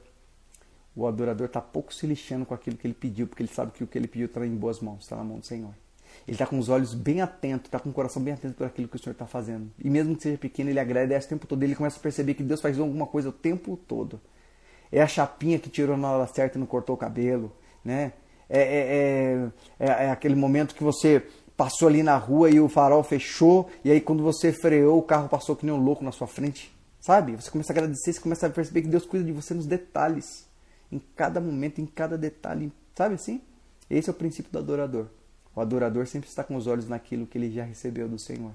S1: O adorador está pouco se lixando com aquilo que ele pediu, porque ele sabe que o que ele pediu está em boas mãos, está na mão do Senhor. Ele está com os olhos bem atentos, está com o coração bem atento por aquilo que o Senhor está fazendo. E mesmo que seja pequeno, ele agradece o tempo todo. Ele começa a perceber que Deus faz alguma coisa o tempo todo. É a chapinha que tirou na hora certa e não cortou o cabelo, né? É, é, é, é, aquele momento que você passou ali na rua e o farol fechou, e aí quando você freou, o carro passou que nem um louco na sua frente. Sabe? Você começa a agradecer, você começa a perceber que Deus cuida de você nos detalhes. Em cada momento, em cada detalhe. Sabe assim? Esse é o princípio do adorador. O adorador sempre está com os olhos naquilo que ele já recebeu do Senhor,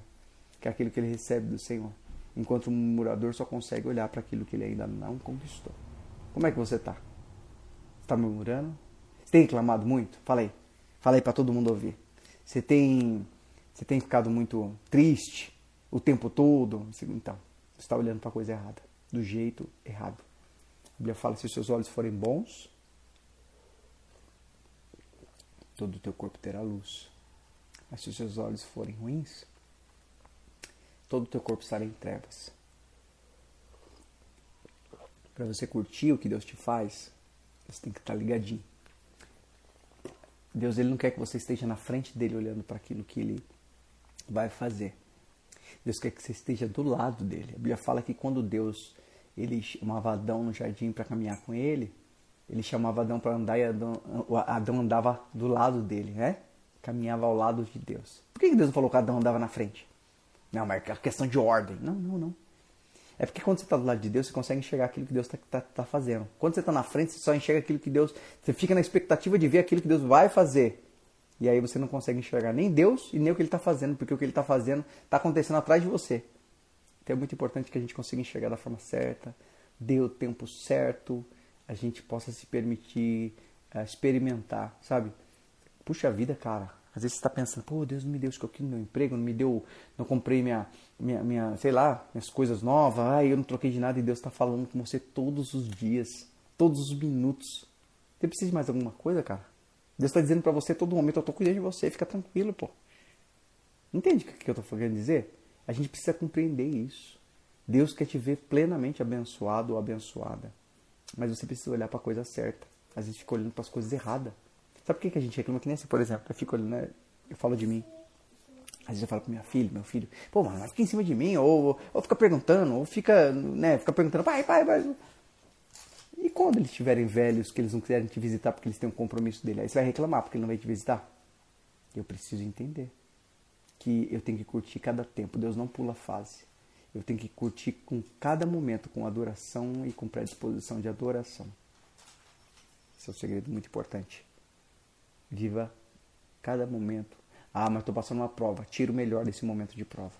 S1: que é aquilo que ele recebe do Senhor. Enquanto o murmurador só consegue olhar para aquilo que ele ainda não conquistou. Como é que você está? Está murmurando? Você tem reclamado muito? Fala aí para todo mundo ouvir. Você tem, você tem ficado muito triste o tempo todo? Então, você está olhando para a coisa errada, do jeito errado. A Bíblia fala: se os seus olhos forem bons, todo o teu corpo terá luz. Mas se os seus olhos forem ruins, todo o teu corpo estará em trevas. Para você curtir o que Deus te faz, você tem que estar ligadinho. Deus ele não quer que você esteja na frente dele olhando para aquilo que ele vai fazer. Deus quer que você esteja do lado dele. A Bíblia fala que quando Deus ele chamava Adão no jardim para caminhar com ele, ele chamava Adão para andar e Adão, Adão andava do lado dele, né? Caminhava ao lado de Deus. Por que Deus não falou que Adão andava na frente? Não, mas é questão de ordem. Não, não, não. É porque quando você está do lado de Deus, você consegue enxergar aquilo que Deus está tá, tá fazendo. Quando você está na frente, você só enxerga aquilo que Deus. Você fica na expectativa de ver aquilo que Deus vai fazer. E aí você não consegue enxergar nem Deus e nem o que Ele está fazendo, porque o que Ele está fazendo está acontecendo atrás de você. Então é muito importante que a gente consiga enxergar da forma certa, dê o tempo certo, a gente possa se permitir uh, experimentar, sabe? Puxa vida, cara. Às vezes você está pensando, pô, Deus não me deu isso aqui no meu emprego, não me deu, não comprei minha, minha, minha sei lá, minhas coisas novas, ai, eu não troquei de nada e Deus está falando com você todos os dias, todos os minutos. Você precisa de mais alguma coisa, cara? Deus está dizendo para você todo momento, eu estou cuidando de você, fica tranquilo, pô. Entende o que eu estou querendo dizer? A gente precisa compreender isso. Deus quer te ver plenamente abençoado ou abençoada. Mas você precisa olhar para a coisa certa. Às vezes fica olhando para as coisas erradas. Sabe por que, que a gente reclama? Que nem assim, por exemplo, eu fico olhando, né? eu falo de mim. Às vezes eu falo pro minha filha, meu filho, pô, mano, fica em cima de mim, ou, ou fica perguntando, ou fica, né, fica perguntando, pai, pai, pai. E quando eles estiverem velhos, que eles não quiserem te visitar porque eles têm um compromisso dele, aí você vai reclamar porque ele não vai te visitar? Eu preciso entender que eu tenho que curtir cada tempo, Deus não pula fase. Eu tenho que curtir com cada momento com adoração e com predisposição de adoração. Esse é um segredo muito importante. Viva cada momento. Ah, mas estou passando uma prova. Tira o melhor desse momento de prova.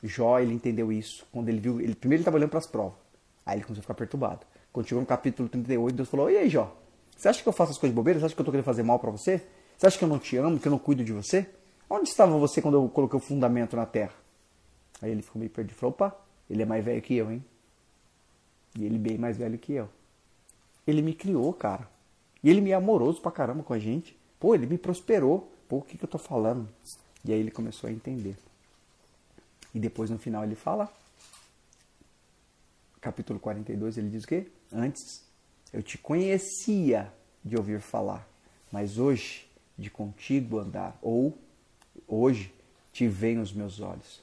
S1: Jó, ele entendeu isso. Quando ele viu, ele, primeiro ele estava olhando para as provas. Aí ele começou a ficar perturbado. Quando chegou no capítulo 38, Deus falou: E aí, Jó? Você acha que eu faço as coisas bobeiras? Você acha que eu estou querendo fazer mal para você? Você acha que eu não te amo, que eu não cuido de você? Onde estava você quando eu coloquei o fundamento na terra? Aí ele ficou meio perdido e falou: opa, ele é mais velho que eu, hein? E ele bem mais velho que eu. Ele me criou, cara. E ele me é amoroso pra caramba com a gente. Pô, ele me prosperou. Pô, o que, que eu tô falando? E aí ele começou a entender. E depois no final ele fala, capítulo 42, ele diz o quê? Antes eu te conhecia de ouvir falar, mas hoje de contigo andar, ou hoje te veem os meus olhos.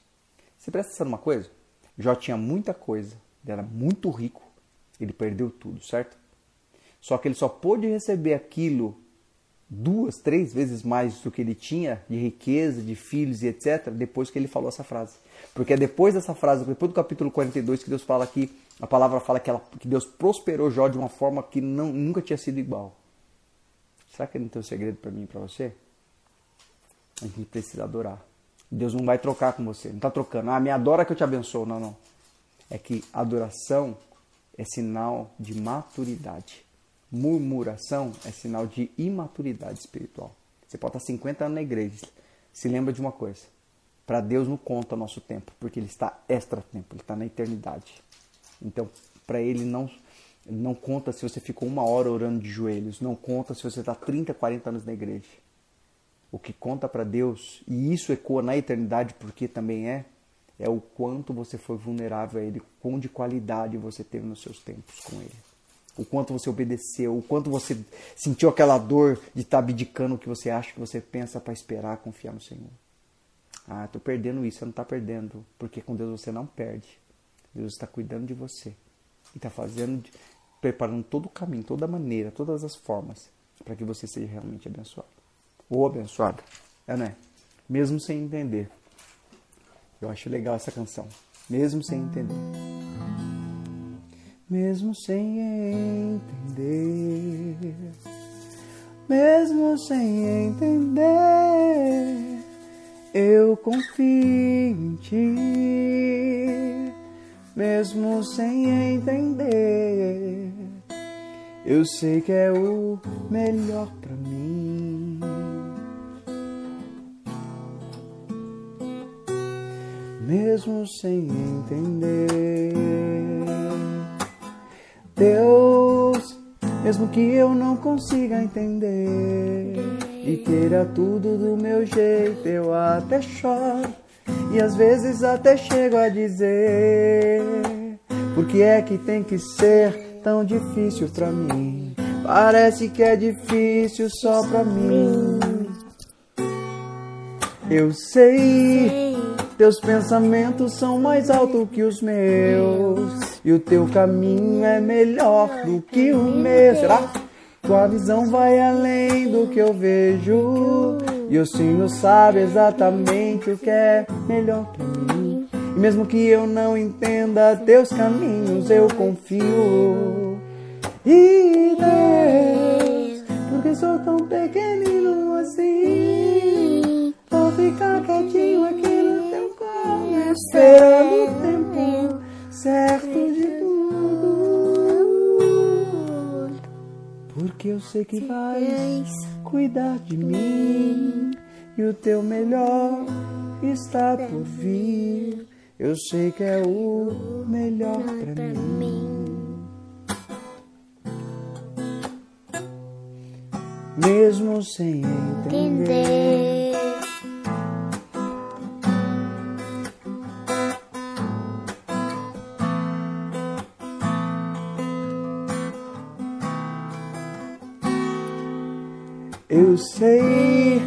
S1: Você presta atenção numa coisa? Jó tinha muita coisa, ele era muito rico, ele perdeu tudo, certo? Só que ele só pôde receber aquilo duas, três vezes mais do que ele tinha de riqueza, de filhos e etc., depois que ele falou essa frase. Porque é depois dessa frase, depois do capítulo 42, que Deus fala que a palavra fala que, ela, que Deus prosperou Jó de uma forma que não, nunca tinha sido igual. Será que ele não tem um segredo para mim e para você? A gente precisa adorar. Deus não vai trocar com você. Não está trocando. Ah, me adora que eu te abençoo. Não, não. É que adoração é sinal de maturidade. Murmuração é sinal de imaturidade espiritual. Você pode estar 50 anos na igreja. Se lembra de uma coisa. Para Deus não conta nosso tempo, porque Ele está extra-tempo, Ele está na eternidade. Então, para Ele não, não conta se você ficou uma hora orando de joelhos, não conta se você está 30, 40 anos na igreja. O que conta para Deus, e isso ecoa na eternidade porque também é, é o quanto você foi vulnerável a Ele, quão de qualidade você teve nos seus tempos com Ele o quanto você obedeceu, o quanto você sentiu aquela dor de estar abdicando o que você acha que você pensa para esperar, confiar no Senhor. Ah, estou perdendo isso, você não está perdendo, porque com Deus você não perde. Deus está cuidando de você e está fazendo, preparando todo o caminho, toda a maneira, todas as formas para que você seja realmente abençoado ou abençoado, é né? Mesmo sem entender. Eu acho legal essa canção, mesmo sem entender. Mesmo sem entender, mesmo sem entender, eu confio em ti, mesmo sem entender, eu sei que é o melhor para mim. Mesmo sem entender. Deus, mesmo que eu não consiga entender e queira tudo do meu jeito, eu até choro e às vezes até chego a dizer: Por que é que tem que ser tão difícil pra mim? Parece que é difícil só pra mim. Eu sei, teus pensamentos são mais altos que os meus. E o teu caminho é melhor do que o meu. Será? Tua visão vai além do que eu vejo. E o Senhor sabe exatamente o que é melhor para mim. E mesmo que eu não entenda teus caminhos, eu confio. E Deus, porque sou tão pequenino assim? Vou ficar quietinho aqui colo, esperando o tempo certo de tudo. Porque eu sei que vais cuidar de mim e o teu melhor está por vir. Eu sei que é o melhor para mim. Mesmo sem entender. Eu sei,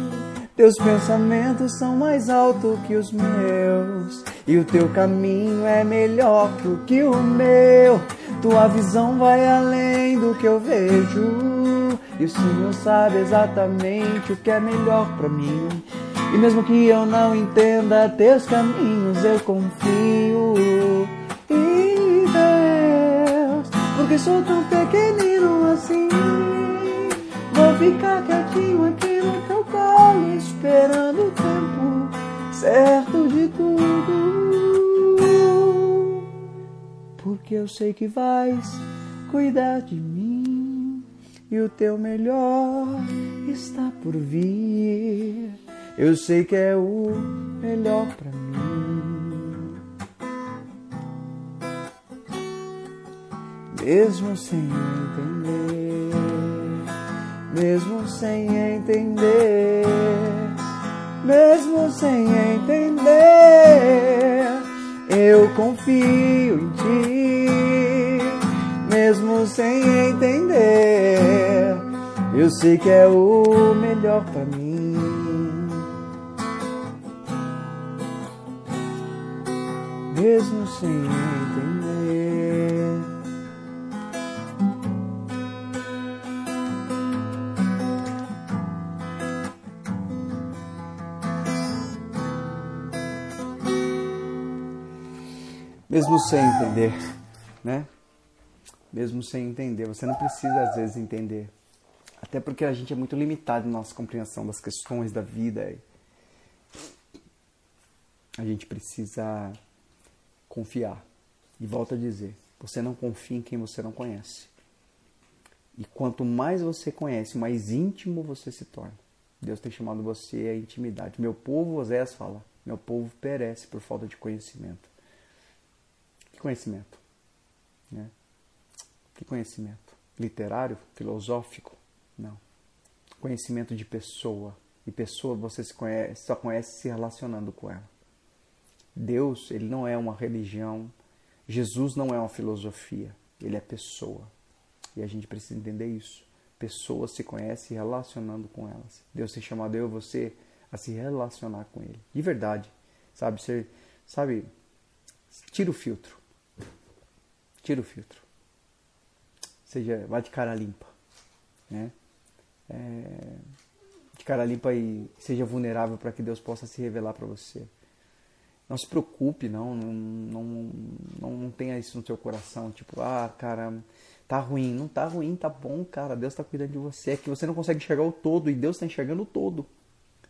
S1: teus pensamentos são mais altos que os meus, e o teu caminho é melhor do que o meu. Tua visão vai além do que eu vejo, e o Senhor sabe exatamente o que é melhor para mim. E mesmo que eu não entenda teus caminhos, eu confio em Deus, porque sou tão pequenino assim. Ficar quietinho aqui no teu colo, esperando o tempo certo de tudo. Porque eu sei que vais cuidar de mim e o teu melhor está por vir. Eu sei que é o melhor para mim. mesmo sem entender, mesmo sem entender, mesmo sem entender, eu confio em ti, mesmo sem entender, eu sei que é o melhor para mim. Mesmo sem entender. Mesmo sem entender, né? Mesmo sem entender, você não precisa às vezes entender. Até porque a gente é muito limitado na nossa compreensão das questões da vida. A gente precisa confiar. E volto a dizer, você não confia em quem você não conhece. E quanto mais você conhece, mais íntimo você se torna. Deus tem chamado você à intimidade. Meu povo, Oséias fala, meu povo perece por falta de conhecimento. Que conhecimento? Né? Que conhecimento? Literário? Filosófico? Não. Conhecimento de pessoa. E pessoa você se conhece, só conhece se relacionando com ela. Deus, ele não é uma religião. Jesus não é uma filosofia. Ele é pessoa. E a gente precisa entender isso. Pessoas se conhecem relacionando com elas. Deus tem chamado eu e você a se relacionar com Ele. De verdade. Sabe? Ser, sabe? Tira o filtro. Tira o filtro. Seja, vá de cara limpa. Né? É, de cara limpa e seja vulnerável para que Deus possa se revelar para você. Não se preocupe, não, não, não, não, não tenha isso no seu coração, tipo, ah, cara, tá ruim. Não tá ruim, tá bom, cara. Deus tá cuidando de você. É que você não consegue enxergar o todo e Deus está enxergando o todo.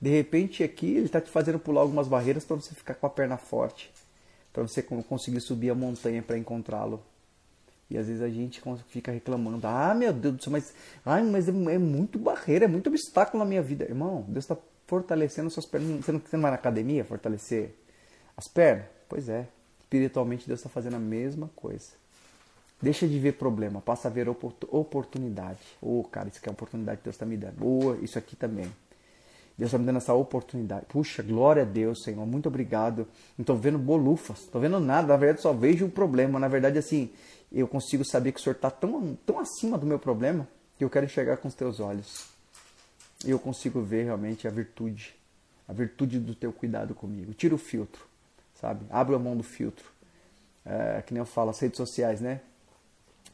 S1: De repente aqui ele está te fazendo pular algumas barreiras para você ficar com a perna forte, para você conseguir subir a montanha para encontrá-lo. E às vezes a gente fica reclamando, ah meu Deus do céu, mas, ai, mas é, é muito barreira, é muito obstáculo na minha vida. Irmão, Deus está fortalecendo suas pernas. Você não, você não vai na academia fortalecer as pernas? Pois é, espiritualmente Deus está fazendo a mesma coisa. Deixa de ver problema, passa a ver oportunidade. Ô, oh, cara, isso aqui é uma oportunidade que Deus está me dando. Boa, oh, isso aqui também. Deus está me dando essa oportunidade. Puxa, glória a Deus, Senhor. Muito obrigado. Não estou vendo bolufas, estou vendo nada. Na verdade, só vejo o problema. Na verdade, assim, eu consigo saber que o Senhor está tão, tão acima do meu problema que eu quero enxergar com os teus olhos. E eu consigo ver realmente a virtude, a virtude do teu cuidado comigo. Tira o filtro, sabe? Abre a mão do filtro. É, que nem eu falo, as redes sociais, né?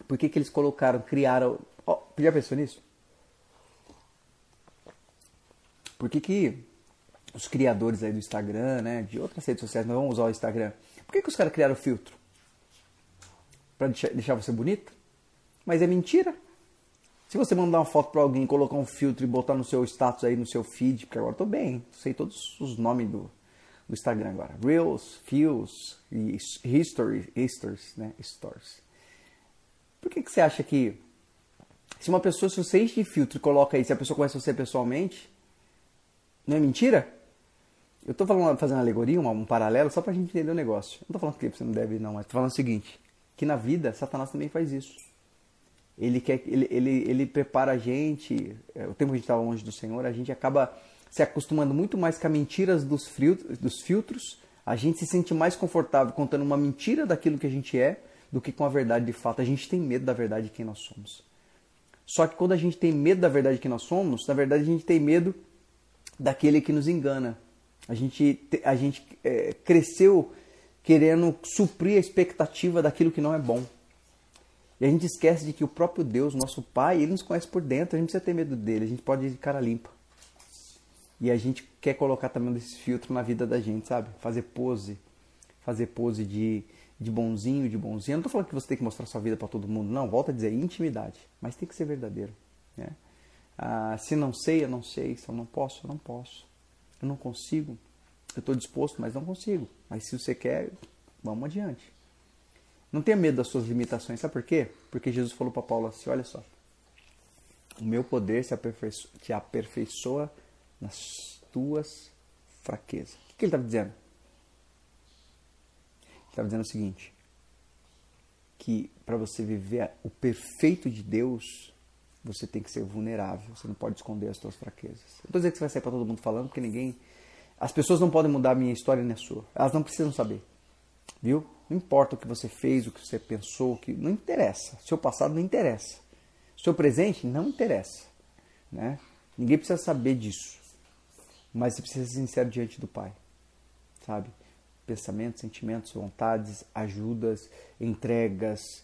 S1: Por que, que eles colocaram, criaram. Oh, já pensou nisso? Por que, que os criadores aí do Instagram, né, de outras redes sociais, mas vamos usar o Instagram, por que, que os caras criaram filtro? Para deixar você bonita? Mas é mentira. Se você mandar uma foto para alguém, colocar um filtro e botar no seu status aí, no seu feed, porque agora eu tô bem, sei todos os nomes do, do Instagram agora. Reels, Feels, e History, Stories, né? Stories. Por que, que você acha que se uma pessoa, se você enche de filtro e coloca aí, se a pessoa conhece você pessoalmente, não é mentira? Eu tô falando, fazendo uma alegoria, um, um paralelo, só pra gente entender o negócio. Não tô falando que você não deve, não, mas tô falando o seguinte que na vida Satanás também faz isso. Ele quer, ele, ele, ele prepara a gente, é, o tempo que a gente estava longe do Senhor, a gente acaba se acostumando muito mais com as mentiras dos, filtros, dos filtros, a gente se sente mais confortável contando uma mentira daquilo que a gente é do que com a verdade de fato. A gente tem medo da verdade de quem nós somos. Só que quando a gente tem medo da verdade de quem nós somos, na verdade a gente tem medo daquele que nos engana. A gente, a gente é, cresceu querendo suprir a expectativa daquilo que não é bom. E a gente esquece de que o próprio Deus, nosso Pai, ele nos conhece por dentro, a gente precisa ter medo dele, a gente pode ir de cara limpa. E a gente quer colocar também esse filtro na vida da gente, sabe? Fazer pose, fazer pose de, de bonzinho, de bonzinho. Eu não tô falando que você tem que mostrar sua vida para todo mundo, não. Volta a dizer intimidade, mas tem que ser verdadeiro. Né? Ah, se não sei, eu não sei. Se eu não posso, eu não posso. Eu não consigo, eu estou disposto, mas não consigo. Mas se você quer, vamos adiante. Não tenha medo das suas limitações. Sabe por quê? Porque Jesus falou para Paulo assim: olha só. O meu poder se aperfeiçoa, te aperfeiçoa nas tuas fraquezas. O que ele estava dizendo? Ele estava dizendo o seguinte: que para você viver o perfeito de Deus, você tem que ser vulnerável. Você não pode esconder as suas fraquezas. Eu estou dizendo que você vai sair para todo mundo falando, porque ninguém. As pessoas não podem mudar a minha história nem a sua. Elas não precisam saber. Viu? Não importa o que você fez, o que você pensou, que não interessa. Seu passado não interessa. Seu presente não interessa, né? Ninguém precisa saber disso. Mas você precisa ser sincero diante do Pai. Sabe? Pensamentos, sentimentos, vontades, ajudas, entregas,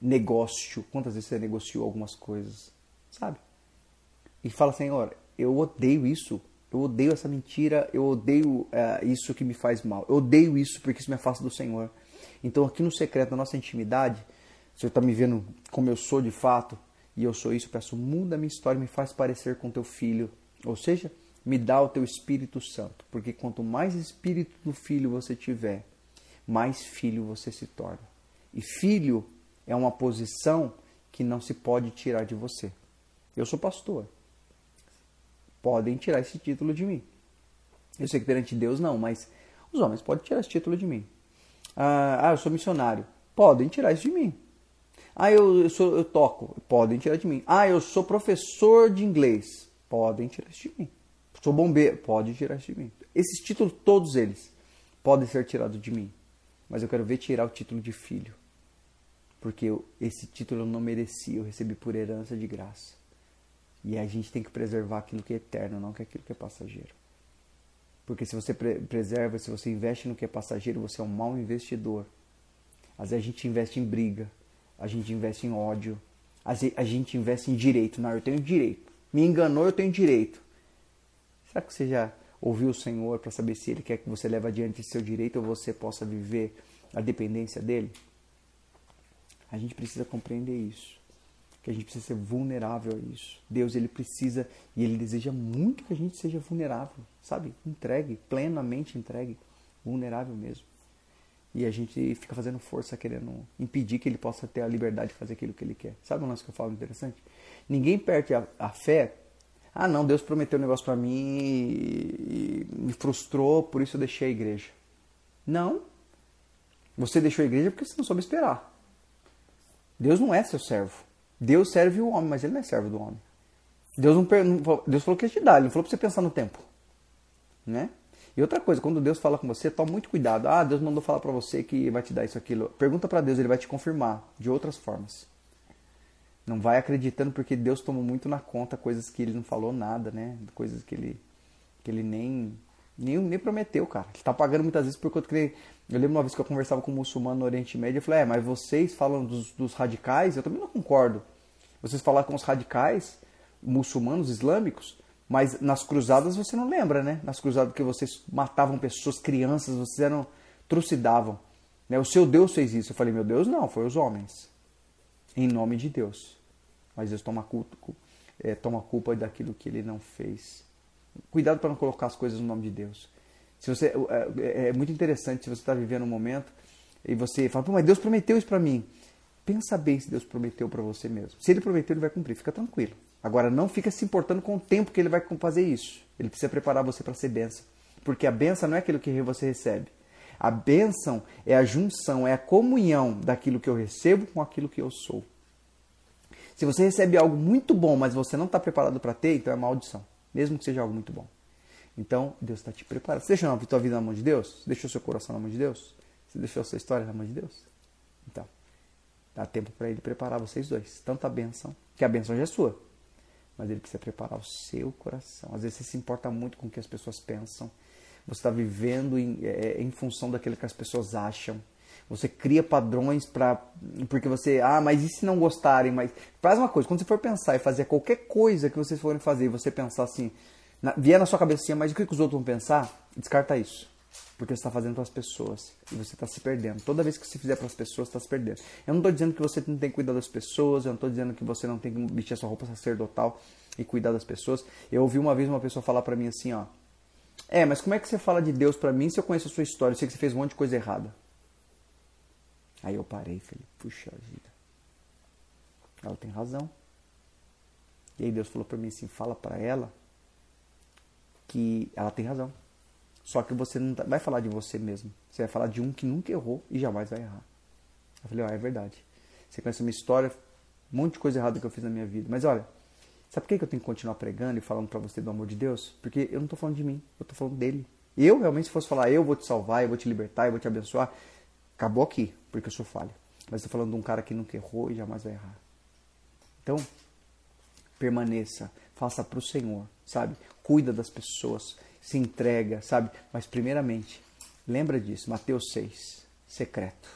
S1: negócio. Quantas vezes você negociou algumas coisas? Sabe? E fala, Senhor, eu odeio isso. Eu odeio essa mentira, eu odeio uh, isso que me faz mal. Eu odeio isso porque isso me afasta do Senhor. Então, aqui no secreto, na nossa intimidade, você está me vendo como eu sou de fato, e eu sou isso, peço, muda a minha história, me faz parecer com teu filho. Ou seja, me dá o teu Espírito Santo. Porque quanto mais Espírito do Filho você tiver, mais filho você se torna. E filho é uma posição que não se pode tirar de você. Eu sou pastor. Podem tirar esse título de mim. Eu sei que perante Deus não, mas os homens podem tirar esse título de mim. Ah, ah eu sou missionário. Podem tirar isso de mim. Ah, eu, eu, sou, eu toco. Podem tirar de mim. Ah, eu sou professor de inglês. Podem tirar isso de mim. Sou bombeiro. Pode tirar isso de mim. Esses títulos, todos eles, podem ser tirados de mim. Mas eu quero ver tirar o título de filho. Porque eu, esse título eu não merecia. Eu recebi por herança de graça. E a gente tem que preservar aquilo que é eterno, não aquilo que é passageiro. Porque se você preserva, se você investe no que é passageiro, você é um mau investidor. Às vezes a gente investe em briga, a gente investe em ódio, a gente investe em direito. Não, eu tenho direito. Me enganou, eu tenho direito. Será que você já ouviu o Senhor para saber se Ele quer que você leve adiante seu direito ou você possa viver a dependência dele? A gente precisa compreender isso que a gente precisa ser vulnerável a isso. Deus ele precisa e ele deseja muito que a gente seja vulnerável, sabe? Entregue, plenamente entregue, vulnerável mesmo. E a gente fica fazendo força querendo impedir que ele possa ter a liberdade de fazer aquilo que ele quer. Sabe um lance que eu falo interessante? Ninguém perde a, a fé. Ah, não, Deus prometeu um negócio para mim e, e me frustrou, por isso eu deixei a igreja. Não. Você deixou a igreja porque você não soube esperar. Deus não é seu servo. Deus serve o homem, mas ele não é servo do homem. Deus, não, Deus falou que ia te dar, ele não falou para você pensar no tempo. Né? E outra coisa, quando Deus fala com você, toma muito cuidado. Ah, Deus mandou falar para você que vai te dar isso, aquilo. Pergunta para Deus, ele vai te confirmar de outras formas. Não vai acreditando porque Deus tomou muito na conta coisas que ele não falou nada, né? Coisas que ele, que ele nem, nem, nem prometeu, cara. Ele tá pagando muitas vezes por conta que ele, eu lembro uma vez que eu conversava com um muçulmano no Oriente Médio, eu falei, é, mas vocês falam dos, dos radicais, eu também não concordo. Vocês falam com os radicais, muçulmanos, islâmicos, mas nas cruzadas você não lembra, né? Nas cruzadas que vocês matavam pessoas, crianças, vocês eram, trucidavam. Né? O seu Deus fez isso. Eu falei, meu Deus, não, foi os homens. Em nome de Deus. Mas Deus toma culpa, é, toma culpa daquilo que ele não fez. Cuidado para não colocar as coisas no nome de Deus. Se você é, é, é muito interessante se você está vivendo um momento e você fala, Pô, mas Deus prometeu isso para mim. Pensa bem se Deus prometeu para você mesmo. Se Ele prometeu, Ele vai cumprir. Fica tranquilo. Agora, não fica se importando com o tempo que Ele vai fazer isso. Ele precisa preparar você para ser benção. Porque a benção não é aquilo que você recebe. A bênção é a junção, é a comunhão daquilo que eu recebo com aquilo que eu sou. Se você recebe algo muito bom, mas você não está preparado para ter, então é maldição. Mesmo que seja algo muito bom. Então, Deus está te preparando. Você deixou a tua vida na mão de Deus? Você deixou seu coração na mão de Deus? Você deixou a sua história na mão de Deus? Então, dá tempo para Ele preparar vocês dois. Tanto a bênção, que a bênção já é sua, mas Ele precisa preparar o seu coração. Às vezes você se importa muito com o que as pessoas pensam. Você está vivendo em, é, em função daquilo que as pessoas acham. Você cria padrões para. Porque você. Ah, mas e se não gostarem? Mas. Faz uma coisa, quando você for pensar e fazer qualquer coisa que vocês forem fazer e você pensar assim na, vier na sua cabeça mas o que, que os outros vão pensar? Descarta isso. Porque você está fazendo para as pessoas e você está se perdendo. Toda vez que você fizer para as pessoas, está se perdendo. Eu não estou dizendo que você não tem que cuidar das pessoas, eu não estou dizendo que você não tem que vestir a sua roupa sacerdotal e cuidar das pessoas. Eu ouvi uma vez uma pessoa falar para mim assim, ó. É, mas como é que você fala de Deus para mim se eu conheço a sua história? Eu sei que você fez um monte de coisa errada. Aí eu parei e falei, puxa vida. Ela tem razão. E aí Deus falou para mim assim, fala para ela que ela tem razão. Só que você não tá, vai falar de você mesmo. Você vai falar de um que nunca errou e jamais vai errar. Eu falei, ó, é verdade. Você conhece a minha história, um monte de coisa errada que eu fiz na minha vida. Mas olha, sabe por que eu tenho que continuar pregando e falando para você do amor de Deus? Porque eu não tô falando de mim, eu tô falando dele. Eu realmente, se fosse falar, eu vou te salvar, eu vou te libertar, eu vou te abençoar, acabou aqui, porque eu sou falho. Mas estou falando de um cara que nunca errou e jamais vai errar. Então, permaneça, faça para o Senhor, sabe? Cuida das pessoas, se entrega, sabe? Mas primeiramente, lembra disso, Mateus 6, secreto.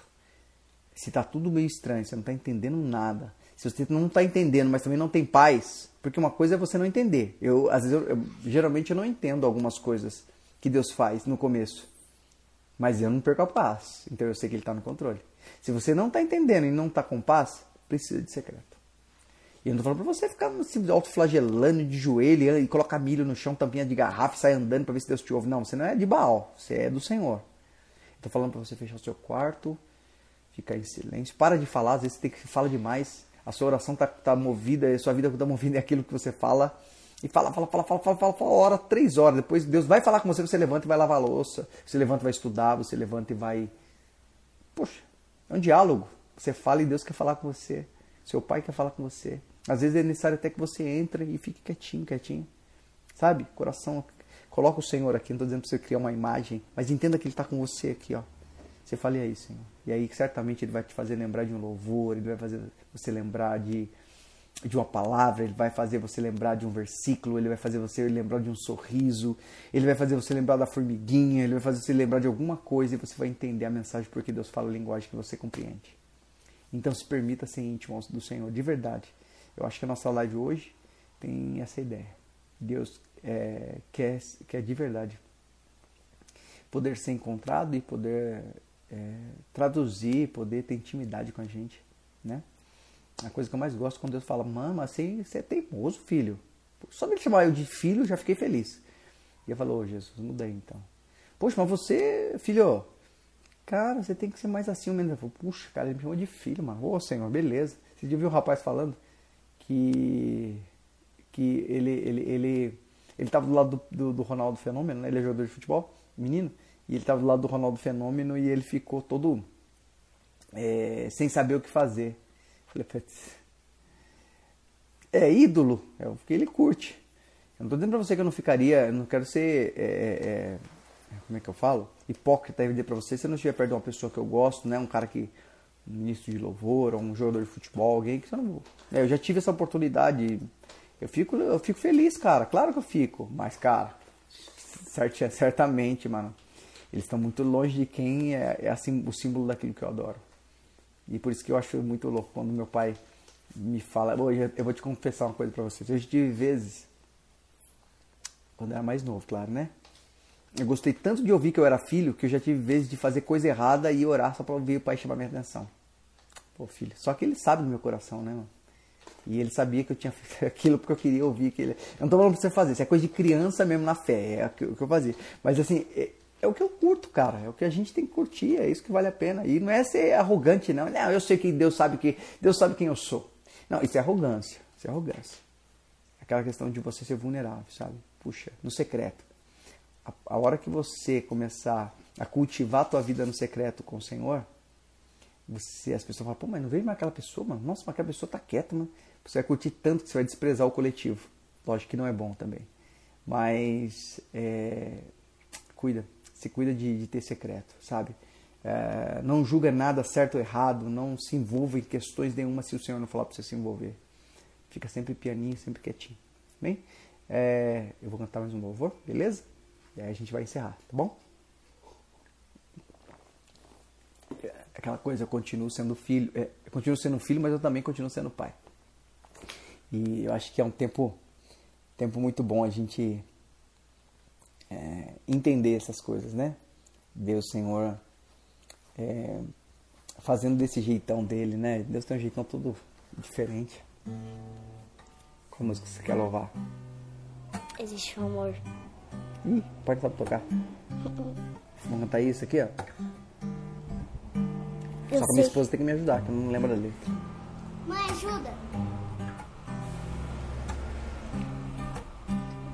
S1: Se está tudo meio estranho, você não está entendendo nada, se você não está entendendo, mas também não tem paz, porque uma coisa é você não entender. Eu, às vezes, eu, eu, geralmente eu não entendo algumas coisas que Deus faz no começo, mas eu não perco a paz, então eu sei que Ele está no controle. Se você não está entendendo e não está com paz, precisa de secreto. E eu não tô falando pra você ficar se autoflagelando de joelho e colocar milho no chão, tampinha de garrafa e sair andando para ver se Deus te ouve. Não, você não é de Baal, você é do Senhor. Estou falando para você fechar o seu quarto, ficar em silêncio. Para de falar, às vezes você tem que fala demais. A sua oração tá, tá movida, a sua vida tá movida é aquilo que você fala. E fala, fala, fala, fala, fala, fala, fala, hora, três horas. Depois Deus vai falar com você, você levanta e vai lavar a louça. Você levanta e vai estudar, você levanta e vai. Poxa, é um diálogo. Você fala e Deus quer falar com você. Seu pai quer falar com você. Às vezes é necessário até que você entre e fique quietinho, quietinho. Sabe? Coração. Coloca o Senhor aqui, não estou dizendo para você criar uma imagem, mas entenda que Ele está com você aqui, ó. Você fale aí, Senhor. E aí certamente Ele vai te fazer lembrar de um louvor, Ele vai fazer você lembrar de, de uma palavra, Ele vai fazer você lembrar de um versículo, Ele vai fazer você lembrar de um sorriso, Ele vai fazer você lembrar da formiguinha, Ele vai fazer você lembrar de alguma coisa e você vai entender a mensagem porque Deus fala a linguagem que você compreende. Então se permita ser íntimo do Senhor, de verdade. Eu acho que a nossa live hoje tem essa ideia. Deus é, quer, quer de verdade poder ser encontrado e poder é, traduzir, poder ter intimidade com a gente, né? A coisa que eu mais gosto é quando Deus fala, mama, assim, você é teimoso, filho. Só de chamar eu de filho, já fiquei feliz. E eu falo, oh, Jesus, muda aí então. Poxa, mas você, filho, cara, você tem que ser mais assim mesmo. Eu falo, Puxa, cara, ele me chamou de filho, mano. Ô, Senhor, beleza. Você já viu o rapaz falando? que, que ele ele ele ele estava do lado do, do, do, Ronaldo Fenômeno, né? ele é jogador de futebol, menino, e ele estava do lado do Ronaldo Fenômeno e ele ficou todo é, sem saber o que fazer. Falei, é ídolo, é o que ele curte. Eu não estou dizendo para você que eu não ficaria, eu não quero ser, é, é, é como é que eu falo? Hipócrita e dizer para você, se eu não estiver perto de uma pessoa que eu gosto, né? um cara que um ministro de louvor, ou um jogador de futebol, alguém que você não. É, eu já tive essa oportunidade. Eu fico, eu fico feliz, cara. Claro que eu fico. Mas, cara, certamente, mano. Eles estão muito longe de quem é, é assim, o símbolo daquilo que eu adoro. E por isso que eu acho muito louco quando meu pai me fala. Hoje eu vou te confessar uma coisa pra vocês. Eu tive vezes, quando eu era mais novo, claro, né? Eu gostei tanto de ouvir que eu era filho que eu já tive vezes de fazer coisa errada e orar só para ouvir o pai chamar minha atenção. Pô, filho. Só que ele sabe do meu coração, né, mano? E ele sabia que eu tinha feito aquilo porque eu queria ouvir aquele. Eu não tô falando pra você fazer, isso é coisa de criança mesmo na fé, é o que eu fazia. Mas assim, é, o que eu curto, cara. É o que a gente tem que curtir, é isso que vale a pena. E não é ser arrogante, não. Não, eu sei que Deus sabe que. Deus sabe quem eu sou. Não, isso é arrogância. Isso é arrogância. Aquela questão de você ser vulnerável, sabe? Puxa, no secreto a, a hora que você começar a cultivar a tua vida no secreto com o Senhor, você, as pessoas falam, pô, mas não vejo mais aquela pessoa, mano. Nossa, mas aquela pessoa tá quieta, mano. Você vai curtir tanto que você vai desprezar o coletivo. Lógico que não é bom também. Mas é, cuida, se cuida de, de ter secreto, sabe? É, não julga nada certo ou errado, não se envolva em questões nenhuma se o Senhor não falar para você se envolver. Fica sempre pianinho, sempre quietinho. Bem? É, eu vou cantar mais um louvor, beleza? E aí a gente vai encerrar, tá bom? Aquela coisa, eu continuo sendo filho, é, eu continuo sendo filho, mas eu também continuo sendo pai. E eu acho que é um tempo, tempo muito bom a gente é, entender essas coisas, né? Ver o Senhor é, fazendo desse jeitão dele, né? Deus tem um jeitão todo diferente. Qual música você quer louvar?
S2: Existe um amor.
S1: Ih, pode saber tocar. Vamos cantar isso aqui, ó. Eu Só que minha esposa tem que me ajudar, que eu não lembro da letra.
S2: Mãe, ajuda.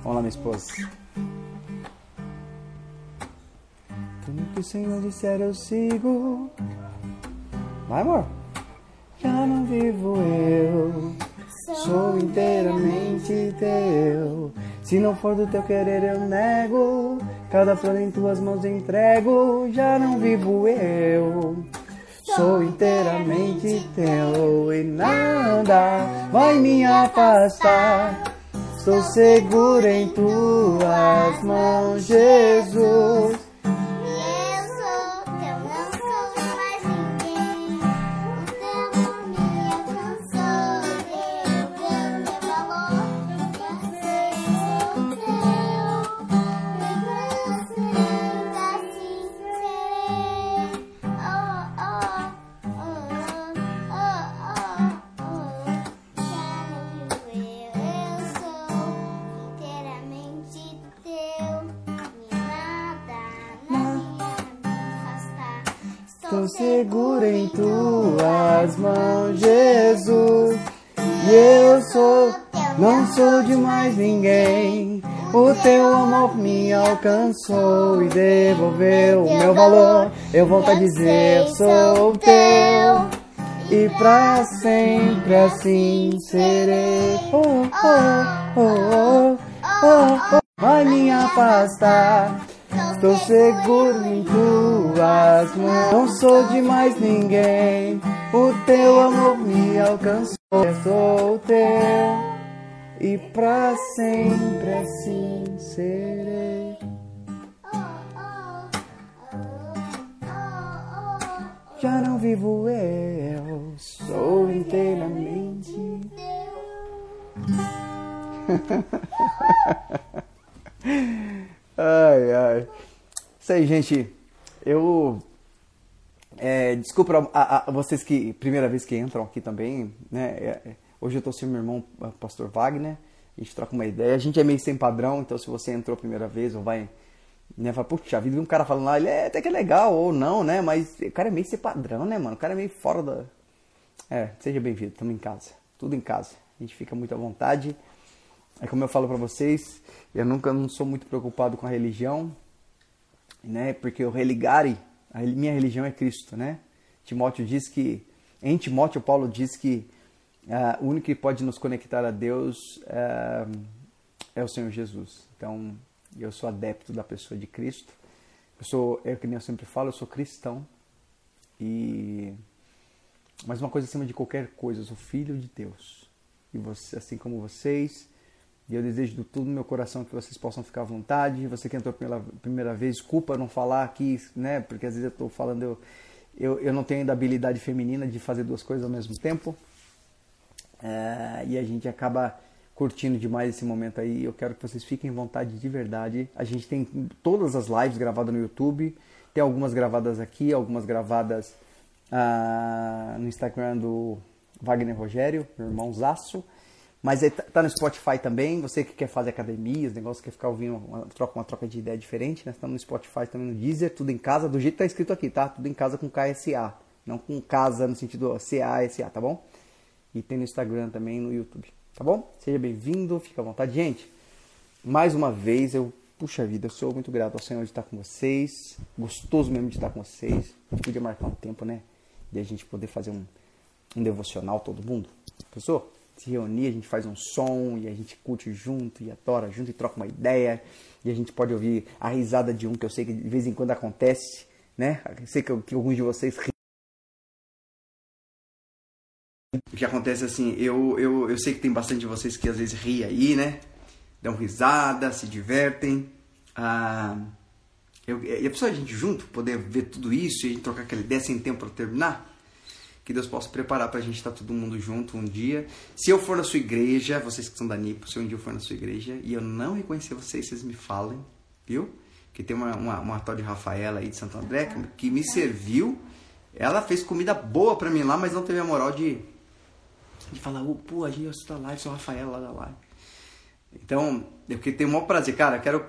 S1: Vamos lá, minha esposa. Que o Senhor disser eu sigo. Vai, amor. Já não vivo eu, sou inteiramente teu. Se não for do teu querer, eu nego. Cada flor em tuas mãos entrego. Já não vivo eu, sou inteiramente teu. E nada vai me afastar. Estou seguro em tuas mãos, Jesus.
S2: Eu
S1: volto a dizer, sou teu. E pra sempre assim serei. Oh, oh, oh, oh, oh, oh. Vai me afastar. Estou seguro em tuas mãos. Não sou de mais ninguém. O teu amor me alcançou. Eu sou teu. E pra sempre assim serei. Já não vivo eu, sou inteiramente. Ai, ai. Isso aí, gente. Eu. É, desculpa a, a- vocês que. Primeira vez que entram aqui também, né? É, é, hoje eu tô sem meu irmão, pastor Wagner. A gente troca uma ideia. A gente é meio sem padrão, então se você entrou a primeira vez ou vai. Né, fala, puxa vida, vi um cara falando lá, ele é até que é legal, ou não, né? Mas o cara é meio sem padrão, né, mano? O cara é meio fora da. É, seja bem-vindo, estamos em casa. Tudo em casa. A gente fica muito à vontade. É como eu falo pra vocês, eu nunca não sou muito preocupado com a religião, né? Porque o religare, a minha religião é Cristo, né? Timóteo diz que, em Timóteo Paulo diz que ah, o único que pode nos conectar a Deus ah, é o Senhor Jesus. Então, eu sou adepto da pessoa de Cristo. Eu sou, é que nem eu sempre falo, eu sou cristão. E mas uma coisa acima de qualquer coisa, eu sou filho de Deus. E você, assim como vocês, e eu desejo de tudo no meu coração que vocês possam ficar à vontade. Você que entrou pela primeira vez, desculpa não falar aqui, né? Porque às vezes eu estou falando, eu, eu, eu não tenho ainda habilidade feminina de fazer duas coisas ao mesmo tempo. É, e a gente acaba curtindo demais esse momento aí. Eu quero que vocês fiquem à vontade de verdade. A gente tem todas as lives gravadas no YouTube. Tem algumas gravadas aqui, algumas gravadas ah, no Instagram do Wagner Rogério, meu irmão Zaço. Mas tá tá no Spotify também. Você que quer fazer academia, os negócios, quer ficar ouvindo uma troca, uma troca de ideia diferente, né? Tá no Spotify também, no Deezer, tudo em casa, do jeito que tá escrito aqui, tá? Tudo em casa com KSA. Não com casa no sentido CASA, tá bom? E tem no Instagram também, no YouTube, tá bom? Seja bem-vindo, fica à vontade. Gente, mais uma vez, eu, puxa vida, eu sou muito grato ao Senhor de estar com vocês. Gostoso mesmo de estar com vocês. A podia marcar um tempo, né? De a gente poder fazer um, um devocional, todo mundo. Pensou? Se reunir, a gente faz um som e a gente curte junto e adora junto e troca uma ideia. E a gente pode ouvir a risada de um que eu sei que de vez em quando acontece, né? Eu sei que, que alguns de vocês. O que acontece assim, eu, eu, eu sei que tem bastante de vocês que às vezes ri aí, né? Dão risada, se divertem. Ah, eu, e a pessoa, a gente junto, poder ver tudo isso e trocar aquela ideia sem tempo para terminar. Que Deus possa preparar para a gente estar todo mundo junto um dia. Se eu for na sua igreja, vocês que são da NIPO, se um dia eu for na sua igreja e eu não reconhecer vocês, vocês me falem, viu? Que tem uma, uma, uma tal de Rafaela aí de Santo André que, que me serviu. Ela fez comida boa para mim lá, mas não teve a moral de, de falar, oh, pô, a gente assista a live, sou Rafaela lá da live. Então, eu tenho o maior prazer, cara, quero,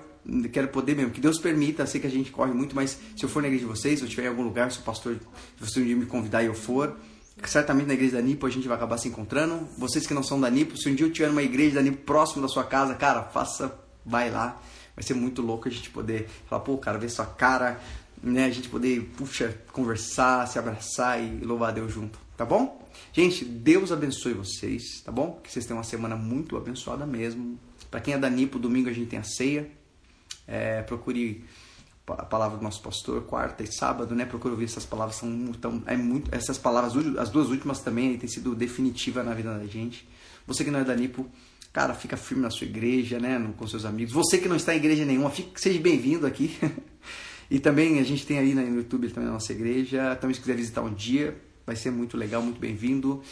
S1: quero poder mesmo, que Deus permita, sei que a gente corre muito, mas se eu for na igreja de vocês, se eu estiver em algum lugar, se o pastor, se você um dia me convidar e eu for, certamente na igreja da Nipo a gente vai acabar se encontrando. Vocês que não são da Nipo, se um dia eu tiver numa igreja da Nipo próximo da sua casa, cara, faça, vai lá. Vai ser muito louco a gente poder falar, pô, cara, ver sua cara, né? A gente poder, puxa, conversar, se abraçar e louvar a Deus junto, tá bom? Gente, Deus abençoe vocês, tá bom? Que vocês tenham uma semana muito abençoada mesmo. Para quem é da Nipo, domingo a gente tem a ceia. É, procure a palavra do nosso pastor, quarta e sábado, né? Procure ouvir essas palavras, são tão, é muito, essas palavras, as duas últimas também têm sido definitiva na vida da gente. Você que não é da Nipo, cara, fica firme na sua igreja, né? Com seus amigos. Você que não está em igreja nenhuma, fique, seja bem-vindo aqui. e também a gente tem aí no YouTube também nossa igreja. Também se quiser visitar um dia, vai ser muito legal, muito bem-vindo.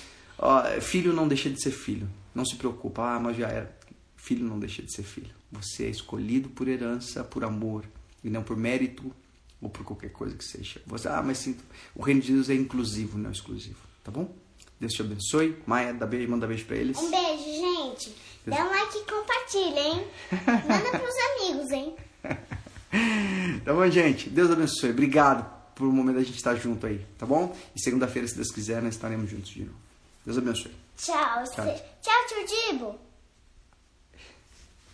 S1: filho não deixa de ser filho. Não se preocupa, ah, mas já era. Filho não deixa de ser filho. Você é escolhido por herança, por amor, e não por mérito ou por qualquer coisa que seja. Você, ah, mas sim, o reino de Deus é inclusivo, não exclusivo. Tá bom? Deus te abençoe. Maia, dá beijo, manda beijo pra eles.
S2: Um beijo, gente. Dá um like e compartilha, hein? Manda pros amigos, hein?
S1: tá bom, gente? Deus abençoe. Obrigado por um momento a gente estar junto aí, tá bom? E segunda-feira, se Deus quiser, nós estaremos juntos de novo. Deus abençoe.
S2: Tchau.
S1: Tchau.
S2: Tchau, tio Dibo.